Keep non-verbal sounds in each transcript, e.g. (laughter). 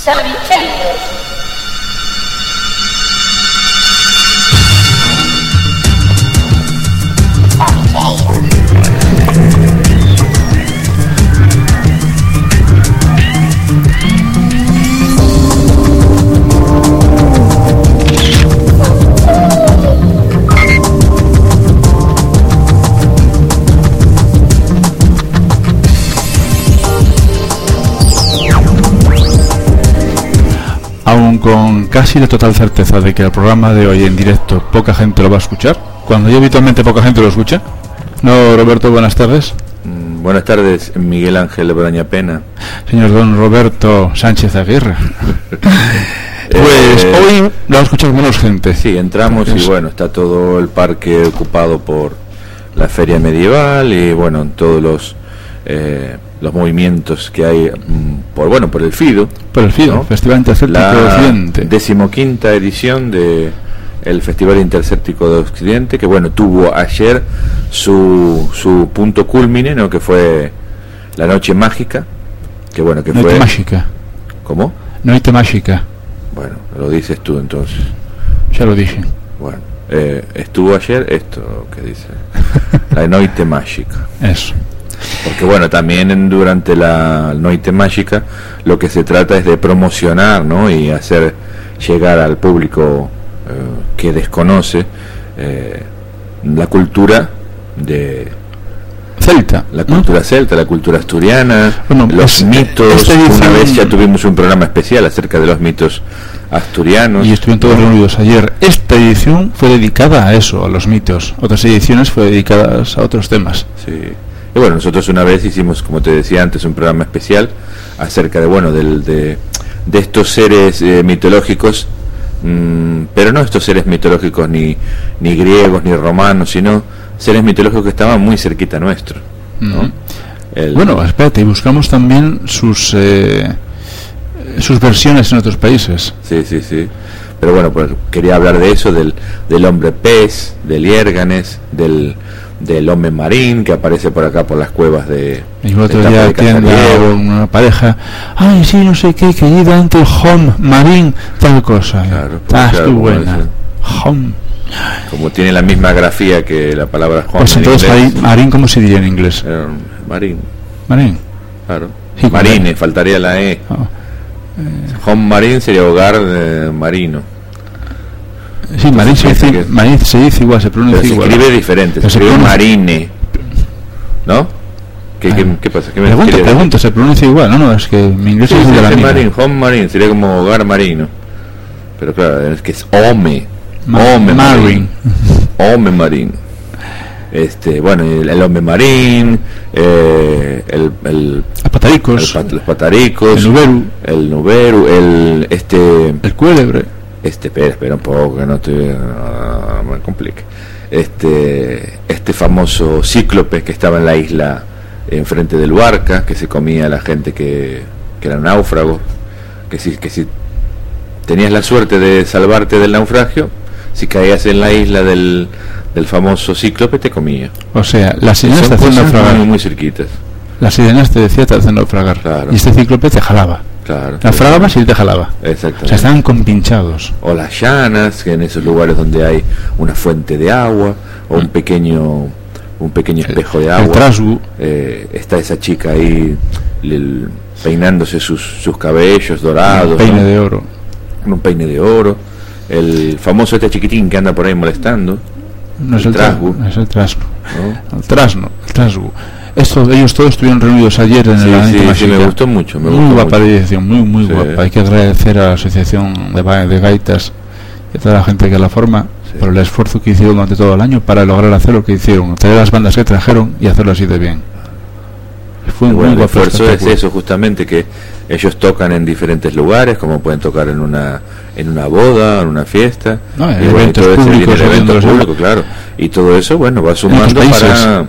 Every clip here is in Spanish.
Sabichelios. Aún casi la total certeza de que el programa de hoy en directo poca gente lo va a escuchar, cuando ya habitualmente poca gente lo escucha. No, Roberto, buenas tardes. Mm, Buenas tardes, Miguel Ángel Braña Pena. Señor don Roberto Sánchez Aguirre. (laughs) Pues Eh, hoy lo va a escuchar menos gente. Sí, entramos y bueno, está todo el parque ocupado por la feria medieval y bueno, todos los eh, los movimientos que hay mm, por bueno por el FIDO, Por el FIDO, ¿no? Festival Intercéptico de la Occidente. decimoquinta edición de el Festival Intercéptico de Occidente, que bueno, tuvo ayer su, su punto culmine, ¿no? que fue la noche mágica, que bueno, que Noite fue... mágica. ¿Cómo? Noite mágica. Bueno, lo dices tú entonces. Ya lo dije. Bueno, eh, estuvo ayer esto que dice la noite mágica. (laughs) Eso. Porque bueno, también en- durante la noite mágica lo que se trata es de promocionar, ¿no? Y hacer llegar al público eh, que desconoce eh, la cultura de Celta. la ¿no? cultura celta, la cultura asturiana, Bueno, los es- mitos. edición- Una vez ya tuvimos un programa especial acerca de los mitos asturianos. Y estuvieron todos reunidos ayer. Esta edición fue dedicada a eso, a los mitos. Otras ediciones fue dedicadas a otros temas. Sí. Y bueno, nosotros una vez hicimos, como te decía antes, un programa especial acerca de, bueno, del, de, de estos seres eh, mitológicos, mm, pero no estos seres mitológicos ni, ni griegos ni romanos, sino seres mitológicos que estaban muy cerquita nuestro. ¿no? Ujú. El- Bueno, espérate, y buscamos también sus eh, sus versiones en otros países. Sí, sí, sí. Pero bueno, pues quería hablar de eso, del, del hombre pez, del Hiérganes, del, del hombre marín que aparece por acá por las cuevas de... El otro día una pareja, ay, sí, no sé qué, querida, ante el home, marín, tal cosa. Claro, pues ah, claro, buena. ese. Home. Como tiene la misma grafía que la palabra home Pues en entonces, inglés, marín, marín, ¿cómo se diría en inglés? eh, marín, Marín. claro. Sí, Marine, faltaría la E. Ah. Home marine sería hogar eh, marino. Sí, marín se, dice, que- marín se dice igual, se Pero pronuncia se igual. escribe diferente, se Pero se escribe pronuncia- marine. ¿No? ¿Qué, qué, qué pasa? ¿Qué me se pronuncia igual, no, no, es que mi inglés Sí, es sí, de la marine, home marine, sería como hogar marino. Pero claro, es que es home. Ma- home marine. Home marine. Este, bueno, el, el hombre marín, eh, el, el, el Pataricos, pat- los pataricos, el nuberu, el nuberu, el este el cuélebre. Este espera, espera un poco que no te ah, me complique. Este este famoso cíclope que estaba en la isla enfrente del barca, que se comía a la gente que, que era náufrago, que si que si tenías la suerte de salvarte del naufragio, si caías en la isla del, del famoso cíclope te comía. O sea, las sirenas te hacen naufragar. muy, muy cerquitas. Las sirenas te decía te hacen naufragar. Claro. Y este cíclope te jalaba. Claro. Naufragabas y te jalaba. O Exactamente. sea, estaban compinchados. o las llanas, que en esos lugares donde hay una fuente de agua o un pequeño un pequeño espejo de El agua. trasgu, Eh, está esa chica ahí peinándose sus, sus cabellos dorados, peine ¿no? de oro. un peine de oro. El famoso este chiquitín que anda por ahí molestando, No es El el trasgu. trasgu, es el trasgu. ¿no? El trasno, el trasgu. Esto, ellos todos estuvieron reunidos ayer en Sí, el sí, sí, me gustó mucho. Me muy gustó guapa mucho. la edición, muy, muy Sí. guapa. Hay que agradecer a la Asociación de, Gaitas y a toda la gente que la forma por el esfuerzo que hicieron durante todo el año para lograr hacer lo que hicieron, traer las bandas que trajeron y hacerlo así de bien. Fue un Bueno, el esfuerzo es eso justamente que ellos tocan en diferentes lugares como pueden tocar en una en una boda en una fiesta No, en y bueno, y eventos todo ese públicos, eventos eventos, públicos, claro y todo eso bueno va sumando para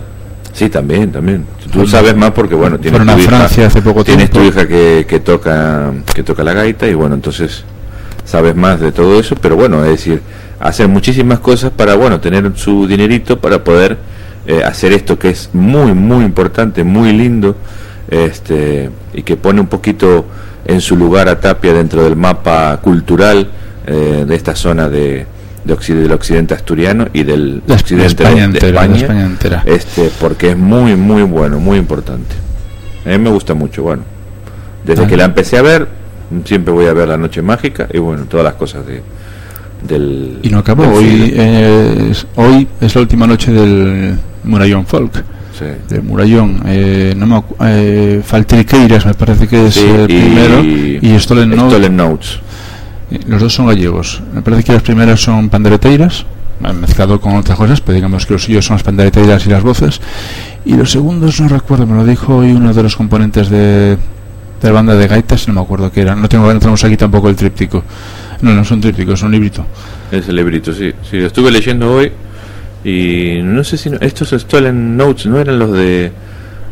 sí también también. Tú sabes más porque bueno tienes fueron tu hija, Francia hace poco tienes tu hija que, que toca que toca la gaita y bueno entonces sabes más de todo eso pero bueno es decir hacer muchísimas cosas para bueno tener su dinerito para poder eh, hacer esto que es muy muy importante muy lindo este, y que pone un poquito en su lugar a Tapia dentro del mapa cultural eh, de esta zona de, de occidente, del occidente asturiano y del De occidente España de, entera, de España, España entera. este, porque es muy, muy bueno, muy importante. A mí me gusta mucho, bueno. Desde Ah. que la empecé a ver, siempre voy a ver La Noche Mágica y bueno, todas las cosas de, del... Y no acabó. Hoy, eh, es, hoy es la última noche del Murallón Folk. Sí. Del Murallón. Eh, no me eh, Faltriqueiras me parece que es Sí, el primero. Y Stolen Note. Stolen Notes. Los dos son gallegos. Me parece que las primeras son pandereteiras, eh, mezclado con otras cosas, pero digamos que los suyos son las pandereteiras y las voces. Y los segundos no recuerdo, me lo dijo hoy uno de los componentes de, de la banda de gaitas, no me acuerdo qué era. No, tengo, no tenemos aquí tampoco el tríptico. No, no son trípticos, son librito. Ese librito, sí. Sí, lo estuve leyendo hoy y no sé si no- estos Stolen Notes no eran los de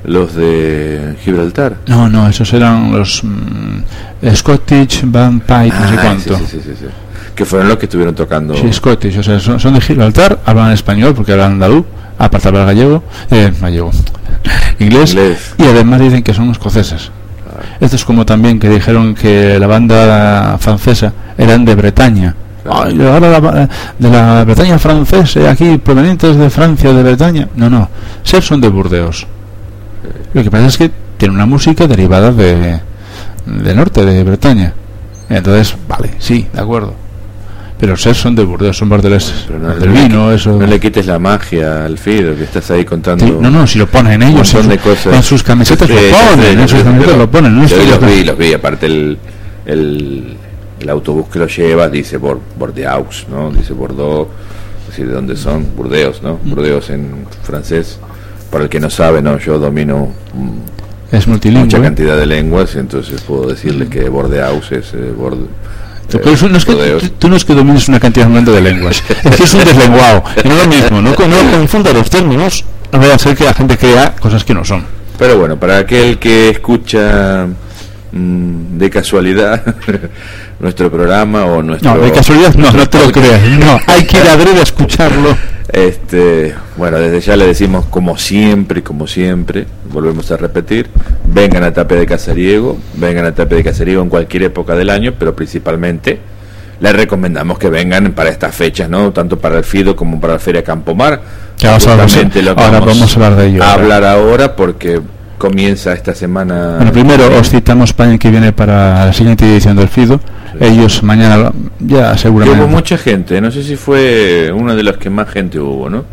los de Gibraltar. No, no, esos eran los mm, Scottish Vampire, no sé Ah, cuánto. Sí, sí, sí, sí, sí. Que fueron los que estuvieron tocando. Sí, Scottish, o sea, son, son de Gibraltar, hablan español porque hablan andaluz, aparte hablan gallego, eh, gallego, (laughs) inglés, Inglés. y además dicen que son escoceses. Esto es como también que dijeron que la banda francesa eran de Bretaña. Claro. Ay, ahora la ba- de la Bretaña francesa, aquí provenientes de Francia, de Bretaña. No, no, Ser son de Burdeos. Lo que pasa es que tiene una música derivada de del norte de Bretaña. Entonces, vale, sí, de acuerdo. Pero Ser son de Burdeos, son bordeles Pero no, del no le vino, qui- eso. no le quites la magia al Fido, que estás ahí contando. Sí, no, no, si lo ponen ellos, en, de su- cosas. en sus camisetas lo ponen, en sus camisetas lo ponen. No yo los vi, los vi, aparte el, el, el autobús que lo lleva dice Bor- Bordeaux, ¿no? Dice Bordeaux, es decir, de dónde son, Burdeos, ¿no? Mm. Burdeos en francés. Para el que no sabe, no, yo domino mm, es multilingüe. mucha cantidad de lenguas, entonces puedo decirles que Bordeaux es eh, Borde- Tú, eh, pero eso no es que, Burdeos. tú, tú no es que domines una cantidad grande de lenguas, (laughs) es que es un deslenguado. No es lo mismo, no, no confunda los términos, no vaya a ser que la gente crea cosas que no son. Pero bueno, para aquel que escucha mm, de casualidad (laughs) nuestro programa o nuestro... No, de casualidad no, no te lo creas. No, hay que ir a adrede a escucharlo. (laughs) Este, bueno, desde ya le decimos como siempre, como siempre, volvemos a repetir, vengan a Tape de Casariego, vengan a Tape de Casariego en cualquier época del año, pero principalmente les recomendamos que vengan para estas fechas, ¿no? Tanto para el FIDO como para la Feria Campomar. Ya vamos a hablar- lo que ahora vamos a hablar de ello, a hablar ahora porque comienza esta semana. Bueno, primero os citamos el que viene para la siguiente edición del FIDO. Ellos mañana ya seguramente. hubo mucha gente, no sé si fue uno de los que más gente hubo, ¿no?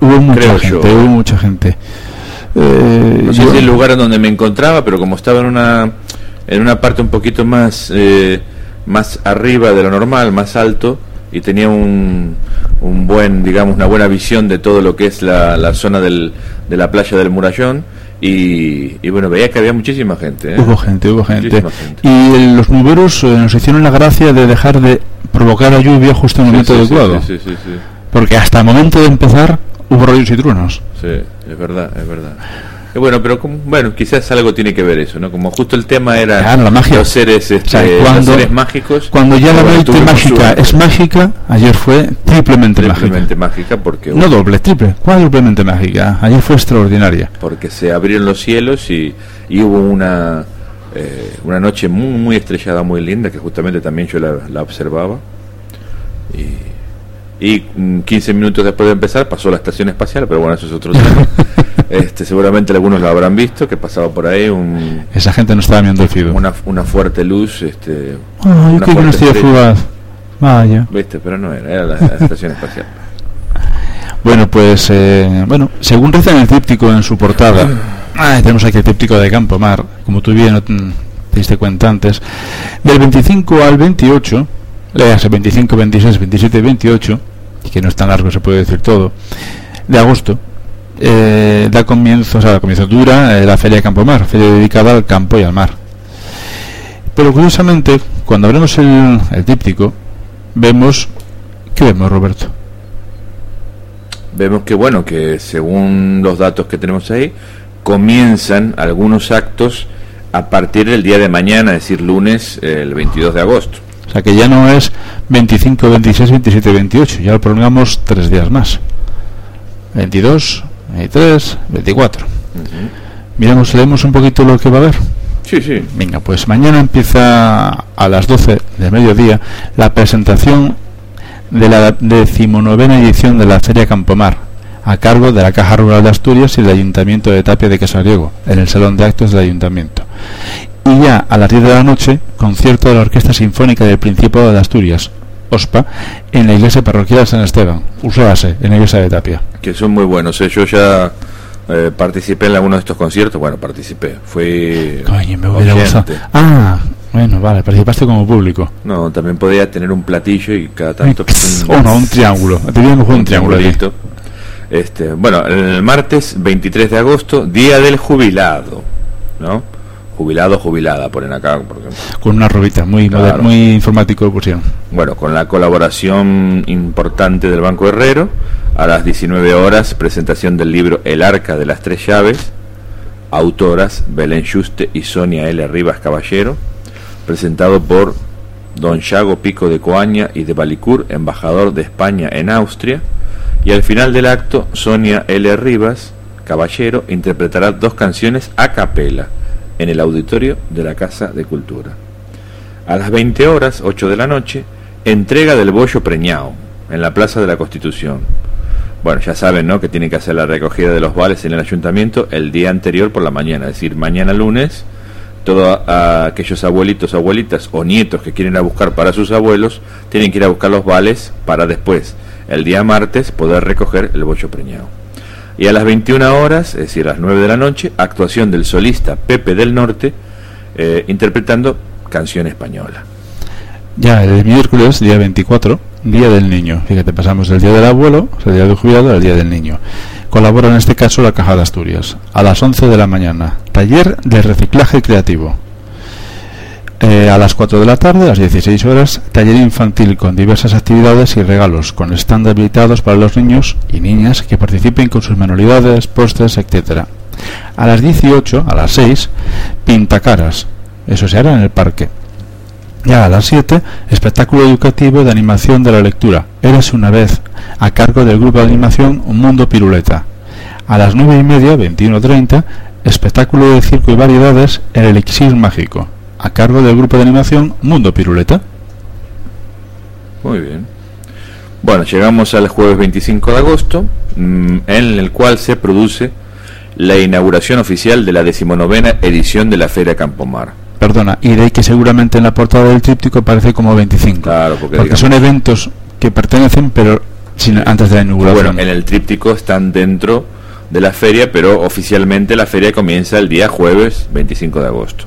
Hubo mucha creo gente, yo. hubo mucha gente. Eh, No sé yo- si el lugar en donde me encontraba, pero como estaba en una en una parte un poquito más eh, más arriba de lo normal, más alto y tenía un, un buen, digamos, una buena visión de todo lo que es la, la zona del, de la playa del Murallón y, y bueno, veía que había muchísima gente. ¿eh? Hubo gente, hubo gente. Y los nuberos eh, nos hicieron la gracia de dejar de provocar la lluvia justo en el momento sí, sí, adecuado. Sí, sí, sí, sí. Porque hasta el momento de empezar hubo rayos y truenos. Sí, es verdad, es verdad. Y bueno, pero como- bueno, quizás algo tiene que ver eso, ¿no? Como justo el tema era Claro, la magia. los seres, este, O sea, los cuando- seres mágicos. Cuando ya la noche mágica es mágica, ayer fue triplemente, triplemente mágica porque mágica. No doble, triple, cuádruplemente mágica. Ayer fue extraordinaria. porque se abrieron los cielos y, y hubo una eh, una noche muy muy estrellada muy linda que justamente también yo la, la observaba y, y mm, 15 minutos después de empezar pasó la estación espacial pero bueno eso es otro tema (laughs) este seguramente algunos lo habrán visto que pasaba por ahí un, Esa gente no estaba viendo el una, una fuerte luz este Ah, yo que no estoy. Vaya. viste pero no era era la, la estación espacial (laughs) Bueno, pues, eh, bueno, según reza en el tríptico en su portada, (clears throat) tenemos aquí el tríptico de Campo Mar, como tú bien mm, te diste cuenta antes, del 25 al 28, leas el 25, 26, 27 y 28, que no es tan largo, se puede decir todo, de agosto, eh, da comienzo, o sea, da comienzo dura eh, la Feria de Campo Mar, feria dedicada al campo y al mar. Pero curiosamente, cuando abrimos el, el tríptico, vemos, ¿qué vemos, Roberto? vemos que bueno que según los datos que tenemos ahí comienzan algunos actos a partir del día de mañana, es decir, lunes el 22 de agosto. O sea que ya no es 25, 26, 27, 28, ya lo prolongamos tres días más. 22, 23, 24. Miramos, leemos un poquito lo que va a haber. Sí, sí. Venga, pues mañana empieza a las 12 del mediodía la presentación de la decimonovena edición de la Feria Campomar, a cargo de la Caja Rural de Asturias y del Ayuntamiento de Tapia de Casariego, en el Salón de Actos del Ayuntamiento. Y ya a las 10 de la noche, concierto de la Orquesta Sinfónica del Principado de Asturias, OSPA, en la iglesia parroquial de San Esteban, usábase en la iglesia de Tapia. Que son muy buenos. ¿eh? Yo ya eh, participé en alguno de estos conciertos. Bueno, participé. Fui. Coño, me hubiera gustado. Ah, bueno, vale, participaste como público. No, también podía tener un platillo y cada tanto. un, (laughs) oh, no, un triángulo. Teníamos un, un triángulo. Este, bueno, el martes 23 de agosto, Día del Jubilado, ¿no? Jubilado, jubilada, ponen acá. Porque... Con una robita, muy, muy informático de pusieron. Bueno, con la colaboración importante del Banco Herrero, a las 19 horas, presentación del libro El Arca de las Tres Llaves, autoras Belén Juste y Sonia L. Rivas Caballero, presentado por Don Chago Pico de Coaña y de Balicur, embajador de España en Austria, y al final del acto, Sonia L. Rivas, caballero, interpretará dos canciones a capela en el auditorio de la Casa de Cultura. A las 20 horas, 8 de la noche, entrega del bollo preñado en la Plaza de la Constitución. Bueno, ya saben, ¿no? Que tienen que hacer la recogida de los vales en el ayuntamiento el día anterior por la mañana, es decir, mañana lunes, todos aquellos abuelitos, abuelitas o nietos que quieren ir a buscar para sus abuelos, tienen que ir a buscar los vales para después el día martes poder recoger el bocho preñado. Y a las 21 horas, es decir, a las 9 de la noche, actuación del solista Pepe del Norte eh, interpretando canción española. Ya, el miércoles, día 24, Día del Niño. Fíjate, pasamos del Día del Abuelo, el Día del Jubilado, al Día del Niño. Colabora en este caso la Caja de Asturias. A las 11 de la mañana, taller de reciclaje creativo. Eh, a las 4 de la tarde, a las 16 horas, taller infantil con diversas actividades y regalos, con stand habilitados para los niños y niñas que participen con sus manualidades, postres, etc. A las 18, a las 6, pintacaras. Eso se hará en el parque. Ya a las 7, espectáculo educativo de animación de la lectura. Eres una vez, a cargo del grupo de animación Un Mundo Piruleta. A las 9 y media, 21.30, espectáculo de circo y variedades, El Elixir Mágico a cargo del grupo de animación Mundo Piruleta. Muy bien. Bueno, llegamos al jueves 25 de agosto, mm, en el cual se produce la inauguración oficial de la decimonovena edición de la Feria Campomar. Perdona, y de ahí que seguramente en la portada del tríptico parece como 25. Claro, porque, son eventos que pertenecen, pero sin, antes de la inauguración. Bueno, en el tríptico están dentro de la feria, pero oficialmente la feria comienza el día jueves 25 de agosto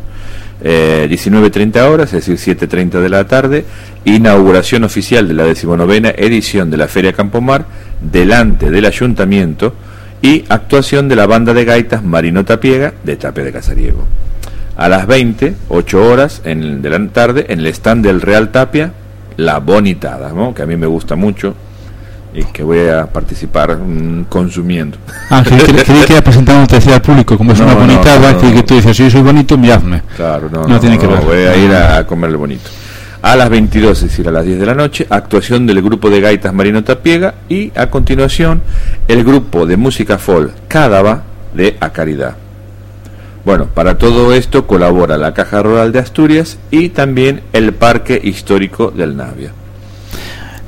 eh, 19.30 horas, es decir, 7.30 de la tarde, inauguración oficial de la decimonovena edición de la Feria Campomar, delante del ayuntamiento, y actuación de la banda de gaitas Marino Tapiega de Tapia de Casariego. A las 20, 8 horas en, de la tarde, en el stand del Real Tapia, La Bonitada, ¿no? que a mí me gusta mucho, y que voy a participar mm, consumiendo. Ah, creí, que iba a presentar un tercer al público, como es una bonita, y que tú dices, si yo soy bonito, miradme. Claro, no, no, tiene que ver. voy a ir a, comerle bonito. A las 22, es decir, a las 10 de la noche, actuación del grupo de gaitas Marino Tapiega y a continuación el grupo de música folk Cádava de Acaridad. Bueno, para todo esto colabora la Caja Rural de Asturias y también el Parque Histórico del Navia.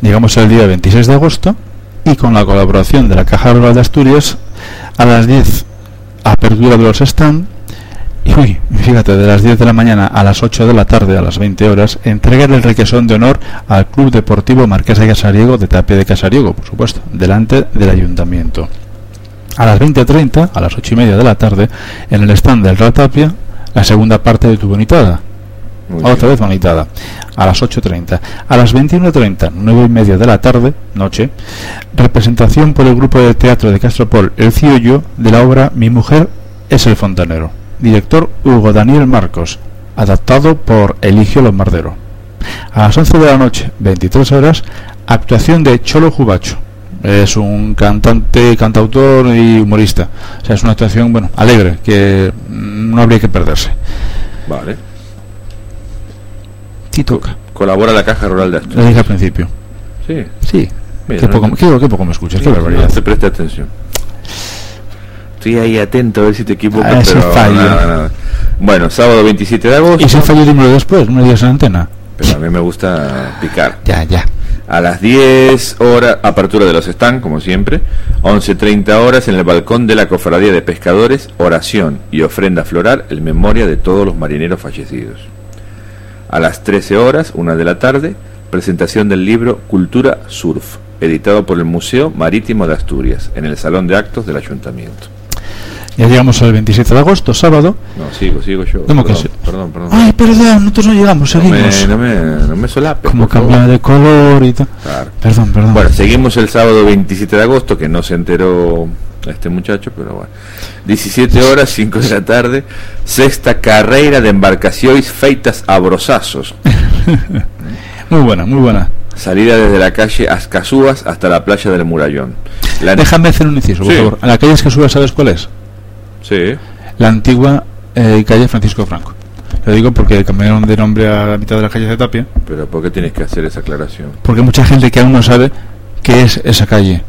Llegamos al día 26 de agosto y con la colaboración de la Caja Rural de Asturias a las 10 apertura de los stand y uy, fíjate, de las 10 de la mañana a las 8 de la tarde a las 20 horas, entregar el requesón de honor al Club Deportivo Marqués de Casariego de Tapia de Casariego, por supuesto, delante del ayuntamiento. A las 20.30, a las 8 y media de la tarde, en el stand del Real Tapia, la segunda parte de tu bonitada, otra vez bonitada, a las 8.30. A las 21.30, 9 y media de la tarde, noche, representación por el grupo de teatro de Castropol El Ciollo de la obra Mi mujer es el fontanero. Director Hugo Daniel Marcos, adaptado por Eligio Lombardero. A las 11 de la noche, 23 horas, actuación de Cholo Jubacho. Es un cantante, cantautor y humorista. O sea, es una actuación, bueno, alegre, que no habría que perderse. Vale. Sí toca. Colabora la Caja Rural de Asturias. Lo dije al principio. Sí. Sí. qué, poco, qué, poco, me escuchas, qué barbaridad. Te preste atención. estoy ahí atento a ver si te equivocas, A ese pero fallo. nada, nada. Bueno, sábado 27 de agosto. ¿Y si fallo dímelo después? ¿No digas en antena? Pero a mí me gusta picar. Ya, ya. A las 10 horas, apertura de los stands, como siempre. 11.30 horas en el balcón de la Cofradía de Pescadores, oración y ofrenda floral en memoria de todos los marineros fallecidos. A las 13 horas, una de la tarde, presentación del libro Cultura Surf, editado por el Museo Marítimo de Asturias, en el Salón de Actos del Ayuntamiento. Ya llegamos al 27 de agosto, sábado. No, sigo, sigo yo. ¿Cómo que perdón, sí? perdón, perdón. Ay, perdón, nosotros no llegamos, no, me, seguimos. no, me, no me solapes, Como cambia de color y tal. Claro. Perdón, perdón. Bueno, seguimos el sábado 27 de agosto, que no se enteró este muchacho, pero bueno. 17 horas, 5 de la tarde, sexta carrera de embarcaciones feitas a brozazos. (laughs) Muy buena, muy buena. Salida desde la calle Ascasúas hasta la playa del Murallón. La- Déjame hacer un inciso, por Sí. favor. A la calle subes, ¿sabes cuál es? Sí, La antigua eh, calle Francisco Franco. Lo digo porque cambiaron de nombre a la mitad de la calle de Tapia. pero ¿por qué tienes que hacer esa aclaración? Porque mucha gente que aún no sabe qué es esa calle.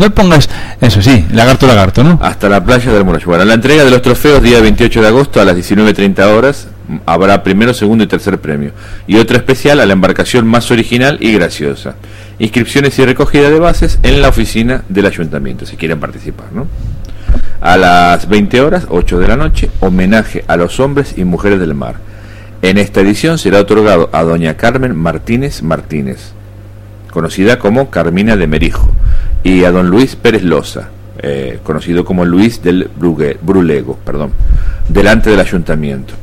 No pongas eso, sí, lagarto, lagarto, ¿no? Hasta la playa del. Bueno, la entrega de los trofeos, día 28 de agosto a las 19.30 horas, habrá primero, segundo y tercer premio. Y otra especial a la embarcación más original y graciosa. Inscripciones y recogida de bases en la oficina del ayuntamiento, si quieren participar, ¿no? A las 20 horas, 8 de la noche, homenaje a los hombres y mujeres del mar. En esta edición será otorgado a doña Carmen Martínez Martínez, conocida como Carmina de Merijo, y a don Luis Pérez Loza, eh, conocido como Luis del Brugue- Brulego, perdón, delante del ayuntamiento.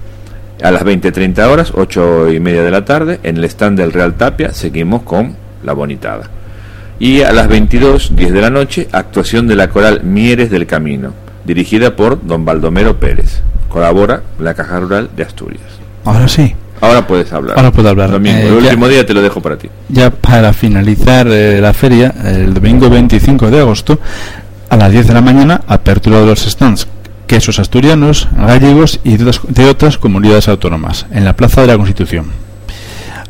A las 20.30 horas, 8 y media de la tarde, en el stand del Real Tapia, seguimos con La Bonitada. Y a las 22, 10 de la noche, actuación de la coral Mieres del Camino, dirigida por don Baldomero Pérez. Colabora la Caja Rural de Asturias. Ahora sí. Ahora puedes hablar. Ahora puedo hablar. Domingo, Eh, el ya- último día te lo dejo para ti. Ya para finalizar eh, la feria, el domingo 25 de agosto, a las 10 de la mañana, apertura de los stands quesos asturianos, gallegos y de otras, de otras comunidades autónomas, en la Plaza de la Constitución.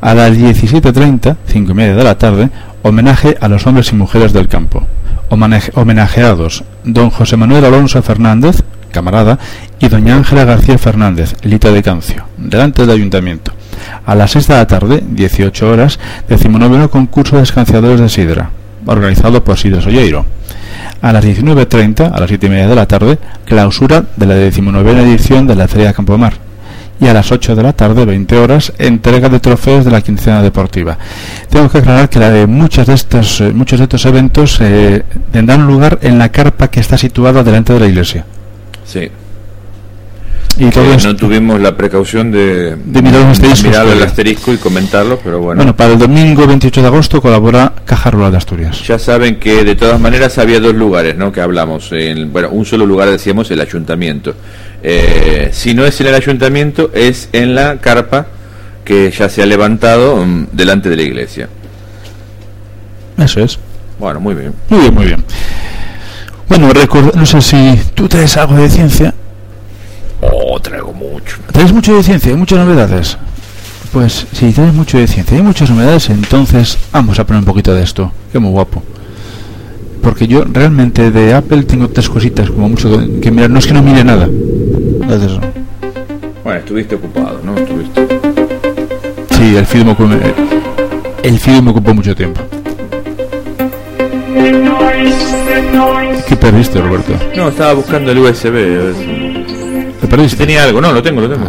A las 17.30, 5 y media de la tarde, homenaje a los hombres y mujeres del campo. Homenaje- homenajeados don José Manuel Alonso Fernández, camarada, y doña Ángela García Fernández, Lita de Cancio, delante del ayuntamiento. A las 6 de la tarde, 18 horas, decimonoveno concurso de escanciadores de sidra, organizado por Sidra Solleiro. A las 19.30, a las 7 y media de la tarde, clausura de la decimonovena edición de la Feria de Campo de Mar. Y a las 8 de la tarde, 20 horas, entrega de trofeos de la quincena deportiva. Tengo que aclarar que la de muchos de estos, eh, muchos de estos eventos eh, tendrán lugar en la carpa que está situada delante de la iglesia. Sí. Y no tuvimos la precaución de, De mirar el asterisco y comentarlo, pero bueno. Bueno, para el domingo 28 de agosto colabora Caja Rural de Asturias. Ya saben que de todas maneras había dos lugares, ¿no? Que hablamos. En, bueno, un solo lugar decíamos el ayuntamiento. Eh, si no es en el ayuntamiento, es en la carpa que ya se ha levantado mm, delante de la iglesia. Eso es. Bueno, muy bien. Muy bien, muy bien. Bueno, record- no sé si tú traes algo de ciencia. Oh, traigo mucho. ¿Traes mucho de ciencia? ¿Hay muchas novedades? Pues si traes mucho de ciencia y hay muchas novedades, entonces vamos a poner un poquito de esto. Qué muy guapo. Porque yo realmente de Apple tengo tres cositas, como mucho que que mirar. No es que no mire nada. Entonces, Bueno, estuviste ocupado, ¿no? Estuviste. sí, el film, el film me ocupó mucho tiempo. ¿Qué perdiste, Roberto? No, estaba buscando el USB. si- ¿Te perdiste? tenía algo, no, lo tengo, lo tengo.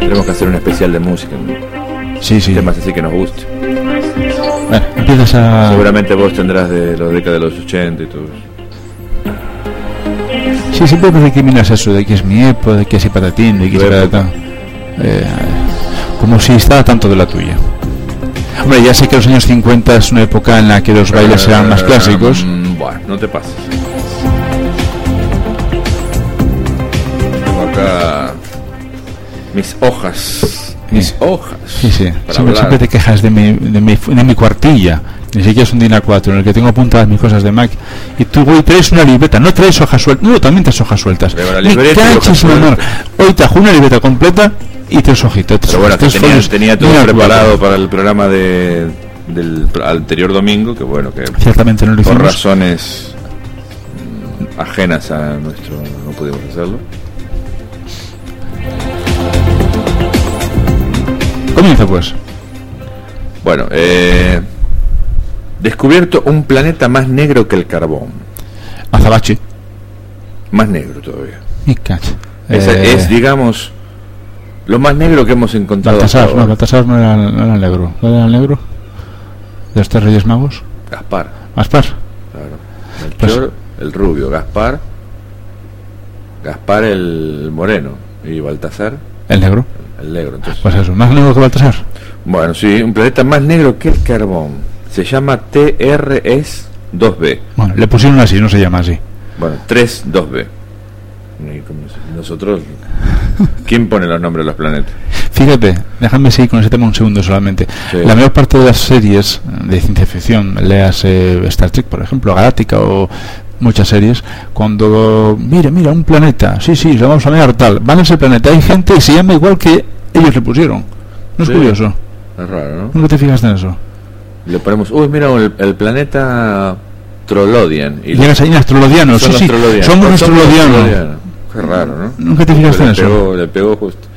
Tenemos que hacer un especial de música, ¿no? Sí, sí. temas así que nos guste. Bueno, empiezas a... Seguramente vos tendrás de los décadas de los 80 y todo. eso. Sí, siempre me recriminas eso, de que es mi época, de que es patatín, de que es patatán. Eh, como si estaba tanto de la tuya. Hombre, ya sé que los años 50 es una época en la que los bailes eran más clásicos. mm, Bueno, no te pases. Tengo acá mis hojas. Mis Sí. hojas. Sí, sí. Siempre, te quejas de mi, de, mi, de mi cuartilla. Ni siquiera es un DIN A4 en el que tengo apuntadas mis cosas de Mac. Y tú, güey, traes una libreta. No traes hojas sueltas. No, también traes hojas sueltas. Traigo la Me libreta hojas caches. Hoy trajo una libreta completa y tres hojitas. Pero bueno, que tres tenía, folios. tenía todo preparado para el programa de, del anterior domingo, que bueno, que Ciertamente no lo por hicimos. razones mm, ajenas a nuestro no pudimos hacerlo. Comienza pues. Bueno, eh, descubierto un planeta más negro que el carbón, Azabache. más negro todavía. Cacha. Es, Eh, es, digamos, lo más negro que hemos encontrado. Baltasar, no. Baltasar no era, no era el negro. ¿No era el negro? ¿De estos Reyes Magos? Gaspar, Aspar. claro. Pues- Melchor, el rubio, Gaspar, Gaspar el moreno y Baltasar El negro. el negro. Entonces, Pues eso, más negro que Baltasar. bueno, sí, un planeta más negro que el carbón. Se llama TRS 2b. Bueno, le pusieron así, no se llama así. Bueno, 3 2b. Y como Nosotros, ¿quién pone los nombres de los planetas? Fíjate, déjame seguir con ese tema un segundo solamente. Sí. La mayor parte de las series de ciencia ficción, leas eh, Star Trek, por ejemplo, Galáctica o muchas series, cuando, mira, mira, un planeta, sí, sí, lo vamos a mirar tal, van a ese planeta, hay gente y se llama igual que ellos le pusieron. ¿No es Sí. curioso? Es raro, ¿no? ¿Nunca te fijaste en eso? Le ponemos, uy, mira, el, el planeta Trolodian. Y llegas ahí en astrolodianos, son sí, sí, somos Pues los trolodianos. Trolodianos. Qué raro, ¿no? Nunca te fijaste le en eso. Pegó, le pegó justo.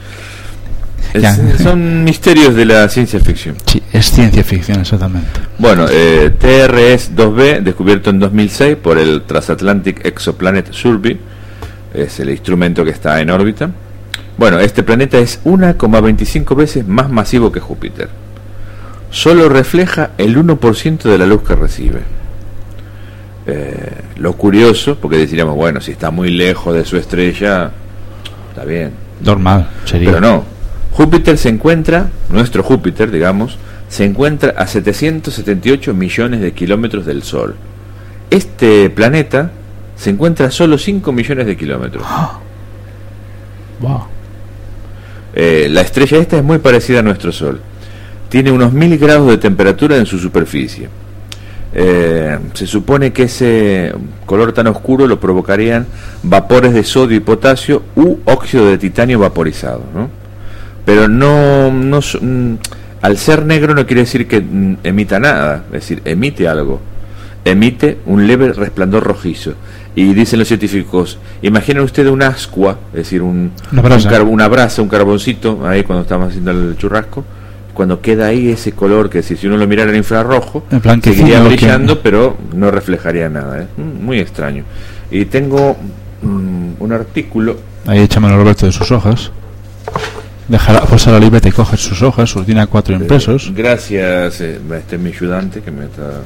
Es- Ya. son (laughs) misterios de la ciencia ficción. Sí, es ciencia ficción, exactamente. Bueno, eh, TRS-2B, descubierto en 2006 por el Transatlantic Exoplanet Survey, es el instrumento que está en órbita. Bueno, este planeta es 1,25 veces más masivo que Júpiter. Solo refleja el 1% de la luz que recibe. Eh, lo curioso, porque diríamos, bueno, si está muy lejos de su estrella, está bien, Normal, sería. pero no. Júpiter se encuentra, nuestro Júpiter, digamos, se encuentra a 778 millones de kilómetros del Sol. Este planeta se encuentra a solo 5 millones de kilómetros. Wow. Eh, la estrella esta es muy parecida a nuestro Sol. Tiene unos mil grados de temperatura en su superficie. Eh, se supone que ese color tan oscuro lo provocarían vapores de sodio y potasio u óxido de titanio vaporizado. ¿no? Pero no, no mm, al ser negro no quiere decir que mm, emita nada, es decir, emite algo. Emite un leve resplandor rojizo. Y dicen los científicos, imaginen ustedes un ascua, es decir, un, Una brasa. un una brasa, un carboncito, ahí cuando estamos haciendo el churrasco, cuando queda ahí ese color que si, si uno lo mirara en infrarrojo, En seguiría que- brillando, pero no reflejaría nada. ¿eh? Mm, Muy extraño. Y tengo mm, un artículo, Ahí échamelo Roberto de sus hojas. Dejará posar la libreta y coges sus hojas, sus tiene a cuatro impresos. gracias, eh, este es mi ayudante que me está...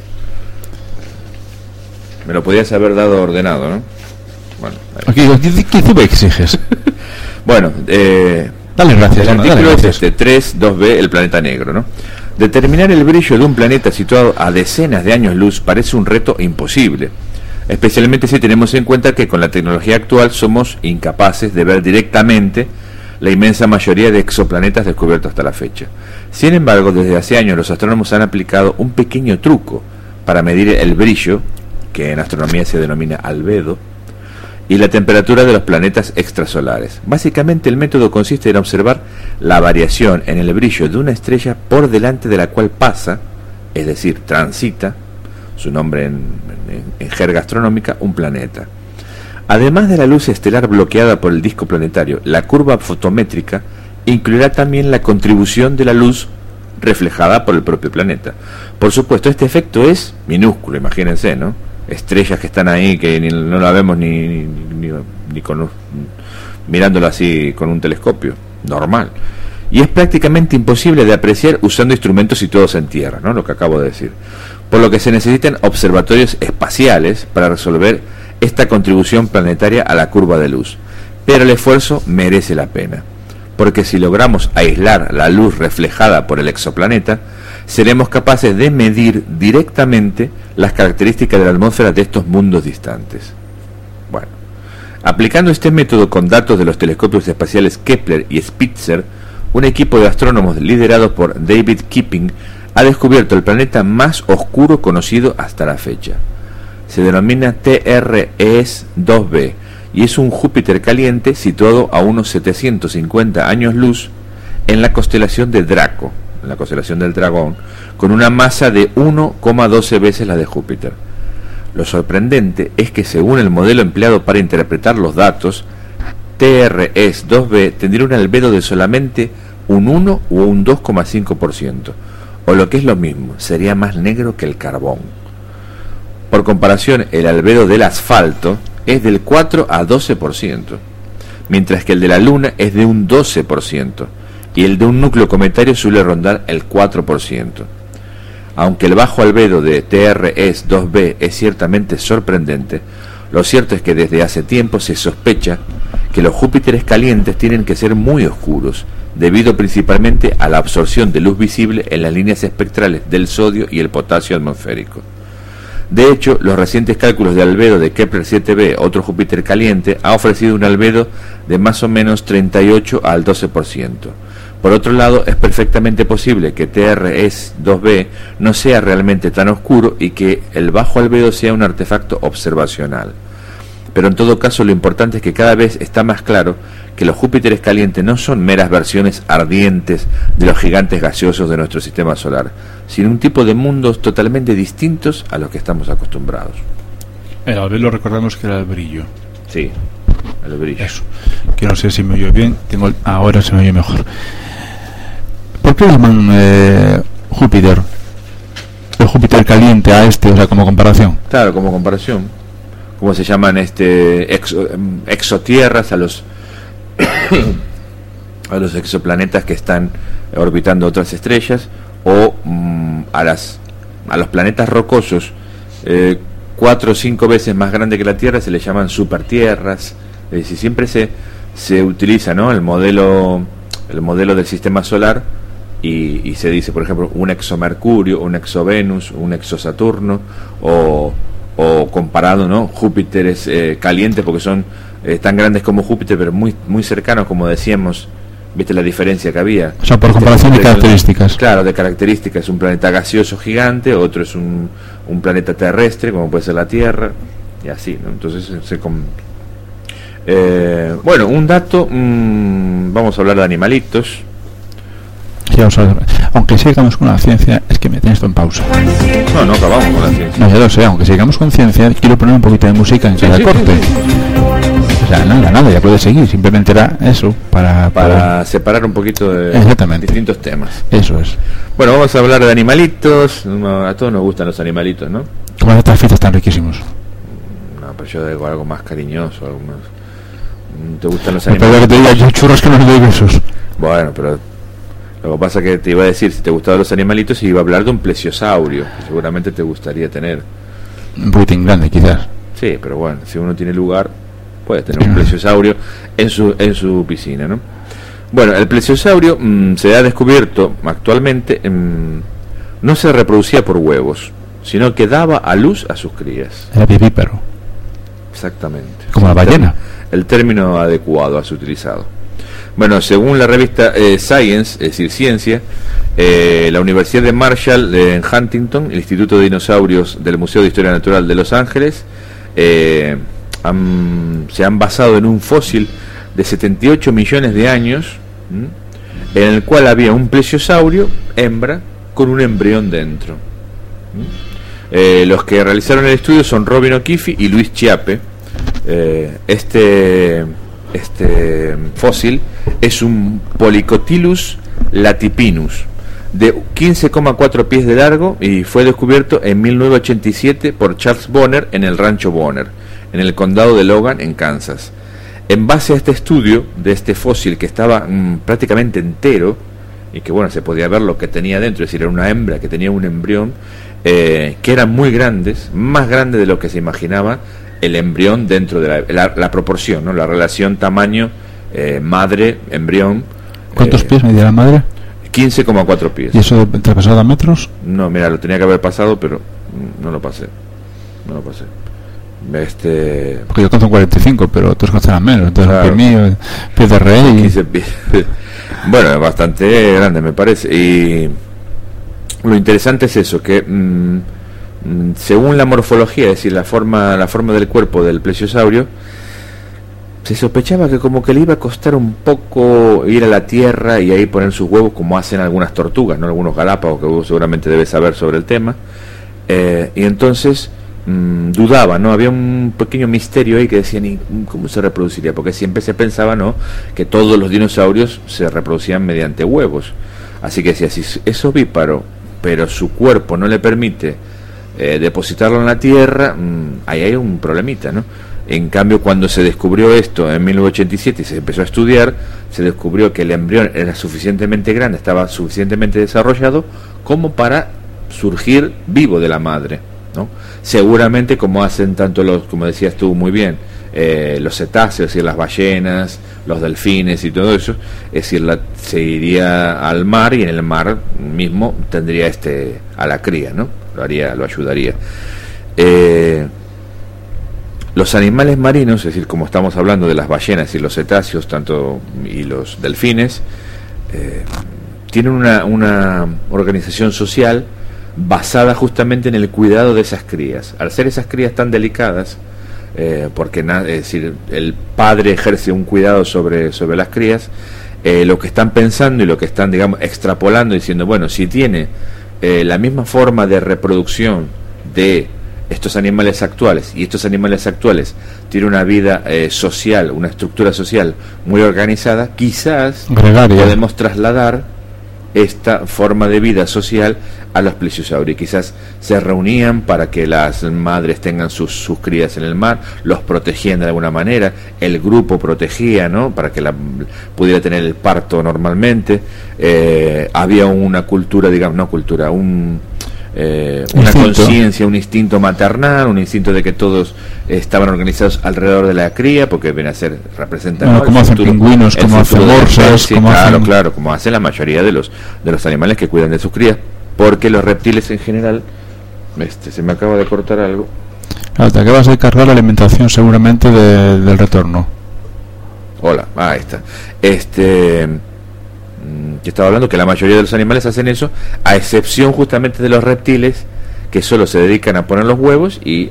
Me lo podías haber dado ordenado, ¿no? Bueno, ¿qué, qué tú me exiges? (laughs) bueno eh, Dale gracias, El artículo es gracias. este 3, 2b, el planeta negro, ¿no? Determinar el brillo de un planeta situado a decenas de años luz parece un reto imposible, especialmente si tenemos en cuenta que con la tecnología actual somos incapaces de ver directamente la inmensa mayoría de exoplanetas descubiertos hasta la fecha. Sin embargo, desde hace años los astrónomos han aplicado un pequeño truco para medir el brillo, que en astronomía se denomina albedo, y la temperatura de los planetas extrasolares. Básicamente el método consiste en observar la variación en el brillo de una estrella por delante de la cual pasa, es decir, transita, su nombre en, jerga astronómica, un planeta. Además de la luz estelar bloqueada por el disco planetario, la curva fotométrica incluirá también la contribución de la luz reflejada por el propio planeta. Por supuesto, este efecto es minúsculo, imagínense, ¿no? Estrellas que están ahí que ni, no la vemos ni, ni, ni- con un- mirándolo así con un telescopio, normal. Y es prácticamente imposible de apreciar usando instrumentos situados en tierra, ¿no? Lo que acabo de decir. Por lo que se necesitan observatorios espaciales para resolver esta contribución planetaria a la curva de luz. Pero el esfuerzo merece la pena, porque si logramos aislar la luz reflejada por el exoplaneta, seremos capaces de medir directamente las características de la atmósfera de estos mundos distantes. Bueno, aplicando este método con datos de los telescopios espaciales Kepler y Spitzer, un equipo de astrónomos liderado por David Kipping ha descubierto el planeta más oscuro conocido hasta la fecha. Se denomina TRES 2b y es un Júpiter caliente situado a unos 750 años luz en la constelación de Draco, en la constelación del dragón, con una masa de 1,12 veces la de Júpiter. Lo sorprendente es que según el modelo empleado para interpretar los datos, TRS-2b tendría un albedo de solamente un 1 o un 2,5%, o lo que es lo mismo, sería más negro que el carbón. Por comparación, el albedo del asfalto es del 4 a 12%, mientras que el de la Luna es de un 12%, y el de un núcleo cometario suele rondar el 4%. Aunque el bajo albedo de TRS-2b es ciertamente sorprendente, lo cierto es que desde hace tiempo se sospecha que los Júpiteres calientes tienen que ser muy oscuros, debido principalmente a la absorción de luz visible en las líneas espectrales del sodio y el potasio atmosférico. De hecho, los recientes cálculos de albedo de Kepler 7b, otro Júpiter caliente, ha ofrecido un albedo de más o menos 38 al 12%. Por otro lado, es perfectamente posible que TRS-2b no sea realmente tan oscuro y que el bajo albedo sea un artefacto observacional. Pero en todo caso lo importante es que cada vez está más claro que los Júpiteres calientes no son meras versiones ardientes de los gigantes gaseosos de nuestro sistema solar, sino un tipo de mundos totalmente distintos a los que estamos acostumbrados. El albedo recordamos que era el brillo. Sí, el brillo. Eso. Que no sé si me oye bien, tengo ahora se me oye mejor. ¿Por qué llaman eh, Júpiter? El Júpiter caliente a este, o sea, como comparación. Claro, como comparación ¿cómo se llaman? Este, em, exotierras, a los, (coughs) a los exoplanetas que están orbitando otras estrellas, o mm, a, las, a los planetas rocosos, eh, cuatro o cinco veces más grandes que la Tierra, se le llaman supertierras. Es decir, siempre se, se utiliza ¿no? el, modelo, el modelo del sistema solar y, y se dice, por ejemplo, un exomercurio, un exovenus, un exosaturno, o o comparado, ¿no? Júpiter es eh, caliente porque son eh, tan grandes como Júpiter, pero muy, muy cercanos, como decíamos. ¿Viste la diferencia que había? O sea, por comparación de características. Claro, de características. Un planeta gaseoso gigante, otro es un, un planeta terrestre, como puede ser la Tierra, y así, ¿no? Entonces se... Eh, bueno, un dato, mm, vamos a hablar de animalitos aunque sigamos con la ciencia, es que me tienes esto en pausa. No, no acabamos con la ciencia. No, ya lo sé, aunque sigamos con ciencia, quiero poner un poquito de música en cada corte. O sea, nada, nada, ya puede seguir, simplemente era eso, para, para, separar un poquito de distintos temas. Eso es. Bueno, vamos a hablar de animalitos, a todos nos gustan los animalitos, ¿no? Como estas fiestas tan riquísimos. No, pero yo digo algo más cariñoso, algo más... ¿Te gustan los animalitos? Pero que te diga yo churros que no doy besos. Bueno, pero lo que pasa es que te iba a decir, si te gustaban los animalitos, iba a hablar de un plesiosaurio, que seguramente te gustaría tener. Un poquitín grande, quizás. Sí, pero bueno, si uno tiene lugar, puede tener un plesiosaurio en su, en su piscina, ¿no? Bueno, el plesiosaurio mm, se ha descubierto actualmente, mm, no se reproducía por huevos, sino que daba a luz a sus crías. Era vivíparo. Exactamente. Como la ballena. El término adecuado a su utilizado. Bueno, según la revista eh, Science, es decir, Ciencia, eh, la Universidad de Marshall en Huntington, el Instituto de Dinosaurios del Museo de Historia Natural de Los Ángeles, eh, se han basado en un fósil de 78 millones de años, en el cual había un plesiosaurio, hembra, con un embrión dentro. los que realizaron el estudio son Robin O'Keefe y Luis Chiape. este este fósil es un Polycotilus latipinus de 15,4 pies de largo y fue descubierto en 1987 por Charles Bonner en el rancho Bonner, en el condado de Logan, en Kansas. En base a este estudio de este fósil que estaba mm, prácticamente entero y que bueno se podía ver lo que tenía dentro, es decir, era una hembra que tenía un embrión, eh, que eran muy grandes, más grandes de lo que se imaginaba el embrión dentro de la, proporción, ¿no? la relación tamaño eh, madre-embrión. ¿Cuántos eh, pies medía la madre? 15,4 pies. ¿Y eso te pasado a metros? No, mira, lo tenía que haber pasado, pero no lo pasé. No lo pasé. Este... Porque yo conto 45, pero otros contarán menos. Entonces, claro. pie mío, pie de rey. 15 pies. (laughs) bueno, es bastante grande, me parece. Y lo interesante es eso, que. Mm, Mm, según la morfología, es decir, la forma, la forma del cuerpo del plesiosaurio, se sospechaba que como que le iba a costar un poco ir a la tierra y ahí poner sus huevos como hacen algunas tortugas, no algunos galápagos que vos seguramente debes saber sobre el tema. Eh, y entonces mm, dudaba, ¿no? Había un pequeño misterio ahí que decían, ¿y cómo se reproduciría? Porque siempre se pensaba, ¿no? Que todos los dinosaurios se reproducían mediante huevos. Así que decía, si es ovíparo, pero su cuerpo no le permite eh, depositarlo en la tierra, mm, ahí hay un problemita, ¿no? En cambio, cuando se descubrió esto en 1987 y se empezó a estudiar, se descubrió que el embrión era suficientemente grande, estaba suficientemente desarrollado como para surgir vivo de la madre. ¿no? Seguramente como hacen tanto los, como decías tú muy bien, eh, los cetáceos, y las ballenas, los delfines y todo eso, es decir, la, se iría al mar y en el mar mismo tendría este a la cría, ¿no? Lo haría, lo ayudaría. Eh, los animales marinos, es decir, como estamos hablando de las ballenas y los cetáceos, tanto y los delfines, eh, tienen una, organización social basada justamente en el cuidado de esas crías. Al ser esas crías tan delicadas, eh, porque es decir, el padre ejerce un cuidado sobre, sobre las crías, lo que están pensando y lo que están, digamos, extrapolando, diciendo, bueno, si tiene la misma forma de reproducción de estos animales actuales y estos animales actuales tienen una vida eh, social, una estructura social muy organizada, quizás podemos trasladar esta forma de vida social a los plesiosaurios. Quizás se reunían para que las madres tengan sus, sus, crías en el mar, los protegían de alguna manera, el grupo protegía, ¿no? Para que la pudiera tener el parto normalmente. Eh, había una cultura, digamos, no cultura, un eh, una conciencia, un instinto maternal, un instinto de que todos estaban organizados alrededor de la cría, porque ven a ser representan como hacen pingüinos, como hacen morsas, como claro, claro, como hacen la mayoría de los de los animales que cuidan de sus crías, porque los reptiles en general, este, se me acaba de cortar algo. Claro, te acabas de cargar la alimentación seguramente del retorno. Hola, ahí está. Este Mm, que estaba hablando, que la mayoría de los animales hacen eso, a excepción justamente de los reptiles, que solo se dedican a poner los huevos y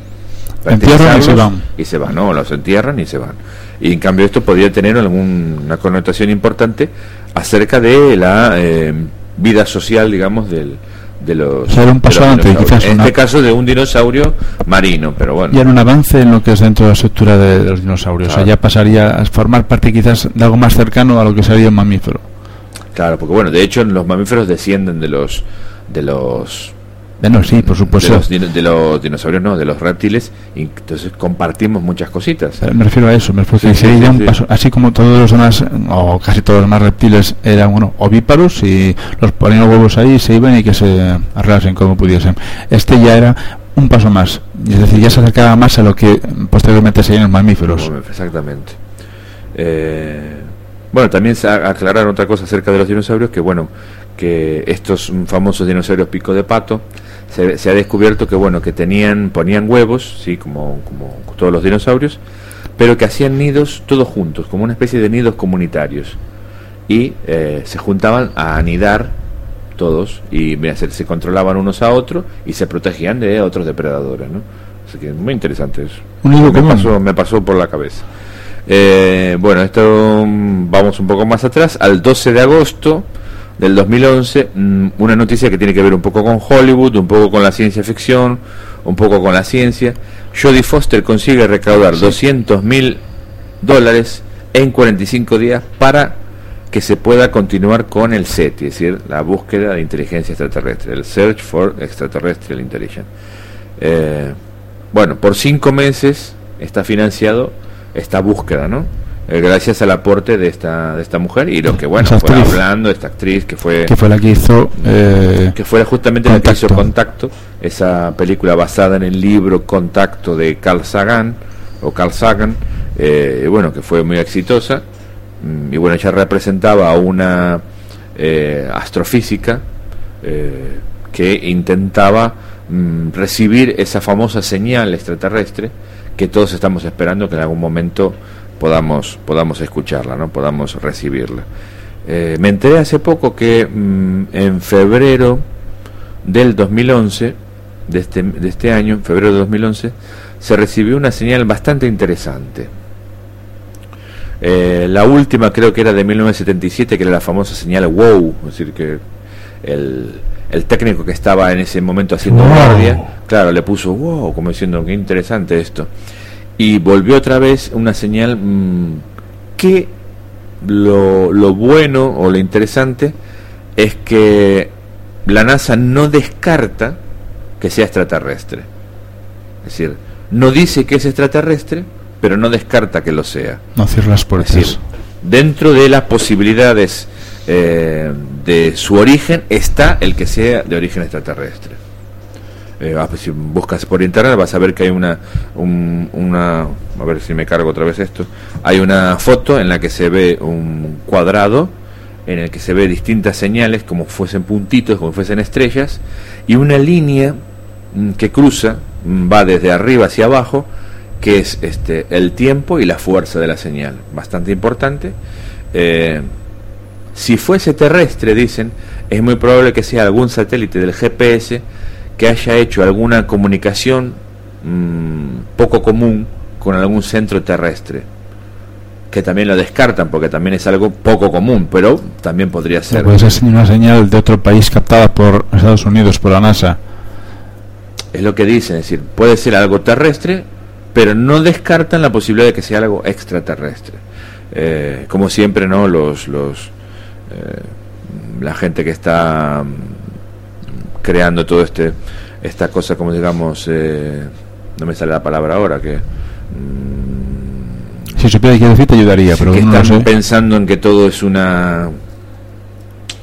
entierran y se van. Y se van, no, los entierran y se van. Y en cambio esto podría tener alguna connotación importante acerca de la eh, vida social, digamos, del, de los, un paso quizás en este caso de un dinosaurio marino pero bueno. Ya era un avance en lo que es dentro de la estructura de, los dinosaurios. O sea ya pasaría a formar parte quizás de algo más cercano a lo que sería un mamífero Claro, porque bueno, de hecho los mamíferos descienden de los de los bueno, sí, por supuesto. De los, dinosaurios, no, de los reptiles, y entonces compartimos muchas cositas. Me refiero a eso, me refiero sería un paso, así como todos los demás, o casi todos los demás reptiles eran bueno, ovíparos y los ponían los huevos ahí, se iban y que se arreglasen como pudiesen. Este ya era un paso más, es decir, ya se acercaba más a lo que posteriormente serían los mamíferos. Exactamente. Eh, bueno, también se aclarar otra cosa acerca de los dinosaurios, que bueno, que estos famosos dinosaurios pico de pato, se, ha descubierto que bueno, que tenían, ponían huevos, sí, como, como todos los dinosaurios, pero que hacían nidos todos juntos, como una especie de nidos comunitarios. Y eh, se juntaban a anidar todos y se, se, controlaban unos a otros y se protegían de otros depredadores, ¿no? Así que muy interesante eso. me, pasó, me pasó por la cabeza. Eh, bueno, esto mm, vamos un poco más atrás, al 12 de agosto del 2011, mm, una noticia que tiene que ver un poco con Hollywood, un poco con la ciencia ficción, un poco con la ciencia. Jodie Foster consigue recaudar 200 mil dólares en 45 días para que se pueda continuar con el SETI, es decir, la búsqueda de inteligencia extraterrestre, el Search for Extraterrestrial Intelligence. Eh, bueno, por cinco meses está financiado esta búsqueda, ¿no? Eh, gracias al aporte de esta de esta mujer y lo que bueno fue hablando esta actriz que fue que fue la que hizo eh, que fue justamente la que hizo Contacto esa película basada en el libro Contacto de Carl Sagan o Carl Sagan eh, bueno que fue muy exitosa mm, y bueno ella representaba a una astrofísica que intentaba mm, recibir esa famosa señal extraterrestre que todos estamos esperando que en algún momento podamos, podamos escucharla, ¿no? podamos recibirla. Eh, me enteré hace poco que mm, en febrero del 2011, de este, de este año, en febrero de 2011, se recibió una señal bastante interesante. Eh, la última creo que era de 1977, que era la famosa señal WOW, es decir, que el, el técnico que estaba en ese momento haciendo guardia, claro, le puso wow, como diciendo, qué interesante esto. Y volvió otra vez una señal mm, que lo, lo bueno o lo interesante es que la NASA no descarta que sea extraterrestre. Es decir, no dice que es extraterrestre, pero no descarta que lo sea. No cierra las puertas. dentro de las posibilidades eh, de su origen está el que sea de origen extraterrestre. Eh, si buscas por internet vas a ver que hay una, una, a ver si me cargo otra vez esto, hay una foto en la que se ve un cuadrado en el que se ve distintas señales como fuesen puntitos, como fuesen estrellas, y una línea mm, que cruza, mm, va desde arriba hacia abajo, que es este, el tiempo y la fuerza de la señal, bastante importante. Eh, si fuese terrestre, dicen, es muy probable que sea algún satélite del GPS que haya hecho alguna comunicación mm, poco común con algún centro terrestre. Que también lo descartan porque también es algo poco común, pero también podría ser. Puede ser una señal de otro país captada por Estados Unidos, por la NASA. Es lo que dicen, es decir, puede ser algo terrestre pero no descartan la posibilidad de que sea algo extraterrestre. Eh, como siempre, ¿no? Los, los, eh, la gente que está mm, creando todo este, esta cosa, como digamos, eh, no me sale la palabra ahora, que... Mm, si supiera qué decir te ayudaría, pero que están pensando en que todo es una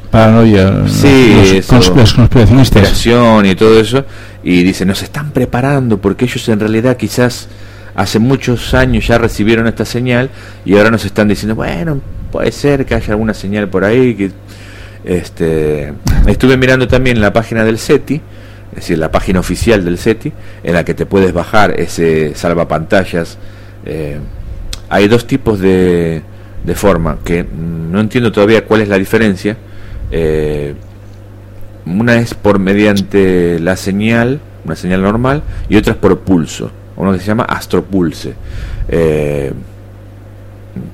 paranoia, sí, los, conspiracionistas. y todo eso, y dicen, nos están preparando porque ellos en realidad quizás hace muchos años ya recibieron esta señal y ahora nos están diciendo, bueno, puede ser que haya alguna señal por ahí. que este Estuve mirando también la página del SETI, es decir, la página oficial del SETI, en la que te puedes bajar ese salvapantallas. Eh, hay dos tipos de, de forma que no entiendo todavía cuál es la diferencia. Eh, una es por mediante la señal, una señal normal, y otra es por pulso uno que se llama Astropulse. Eh,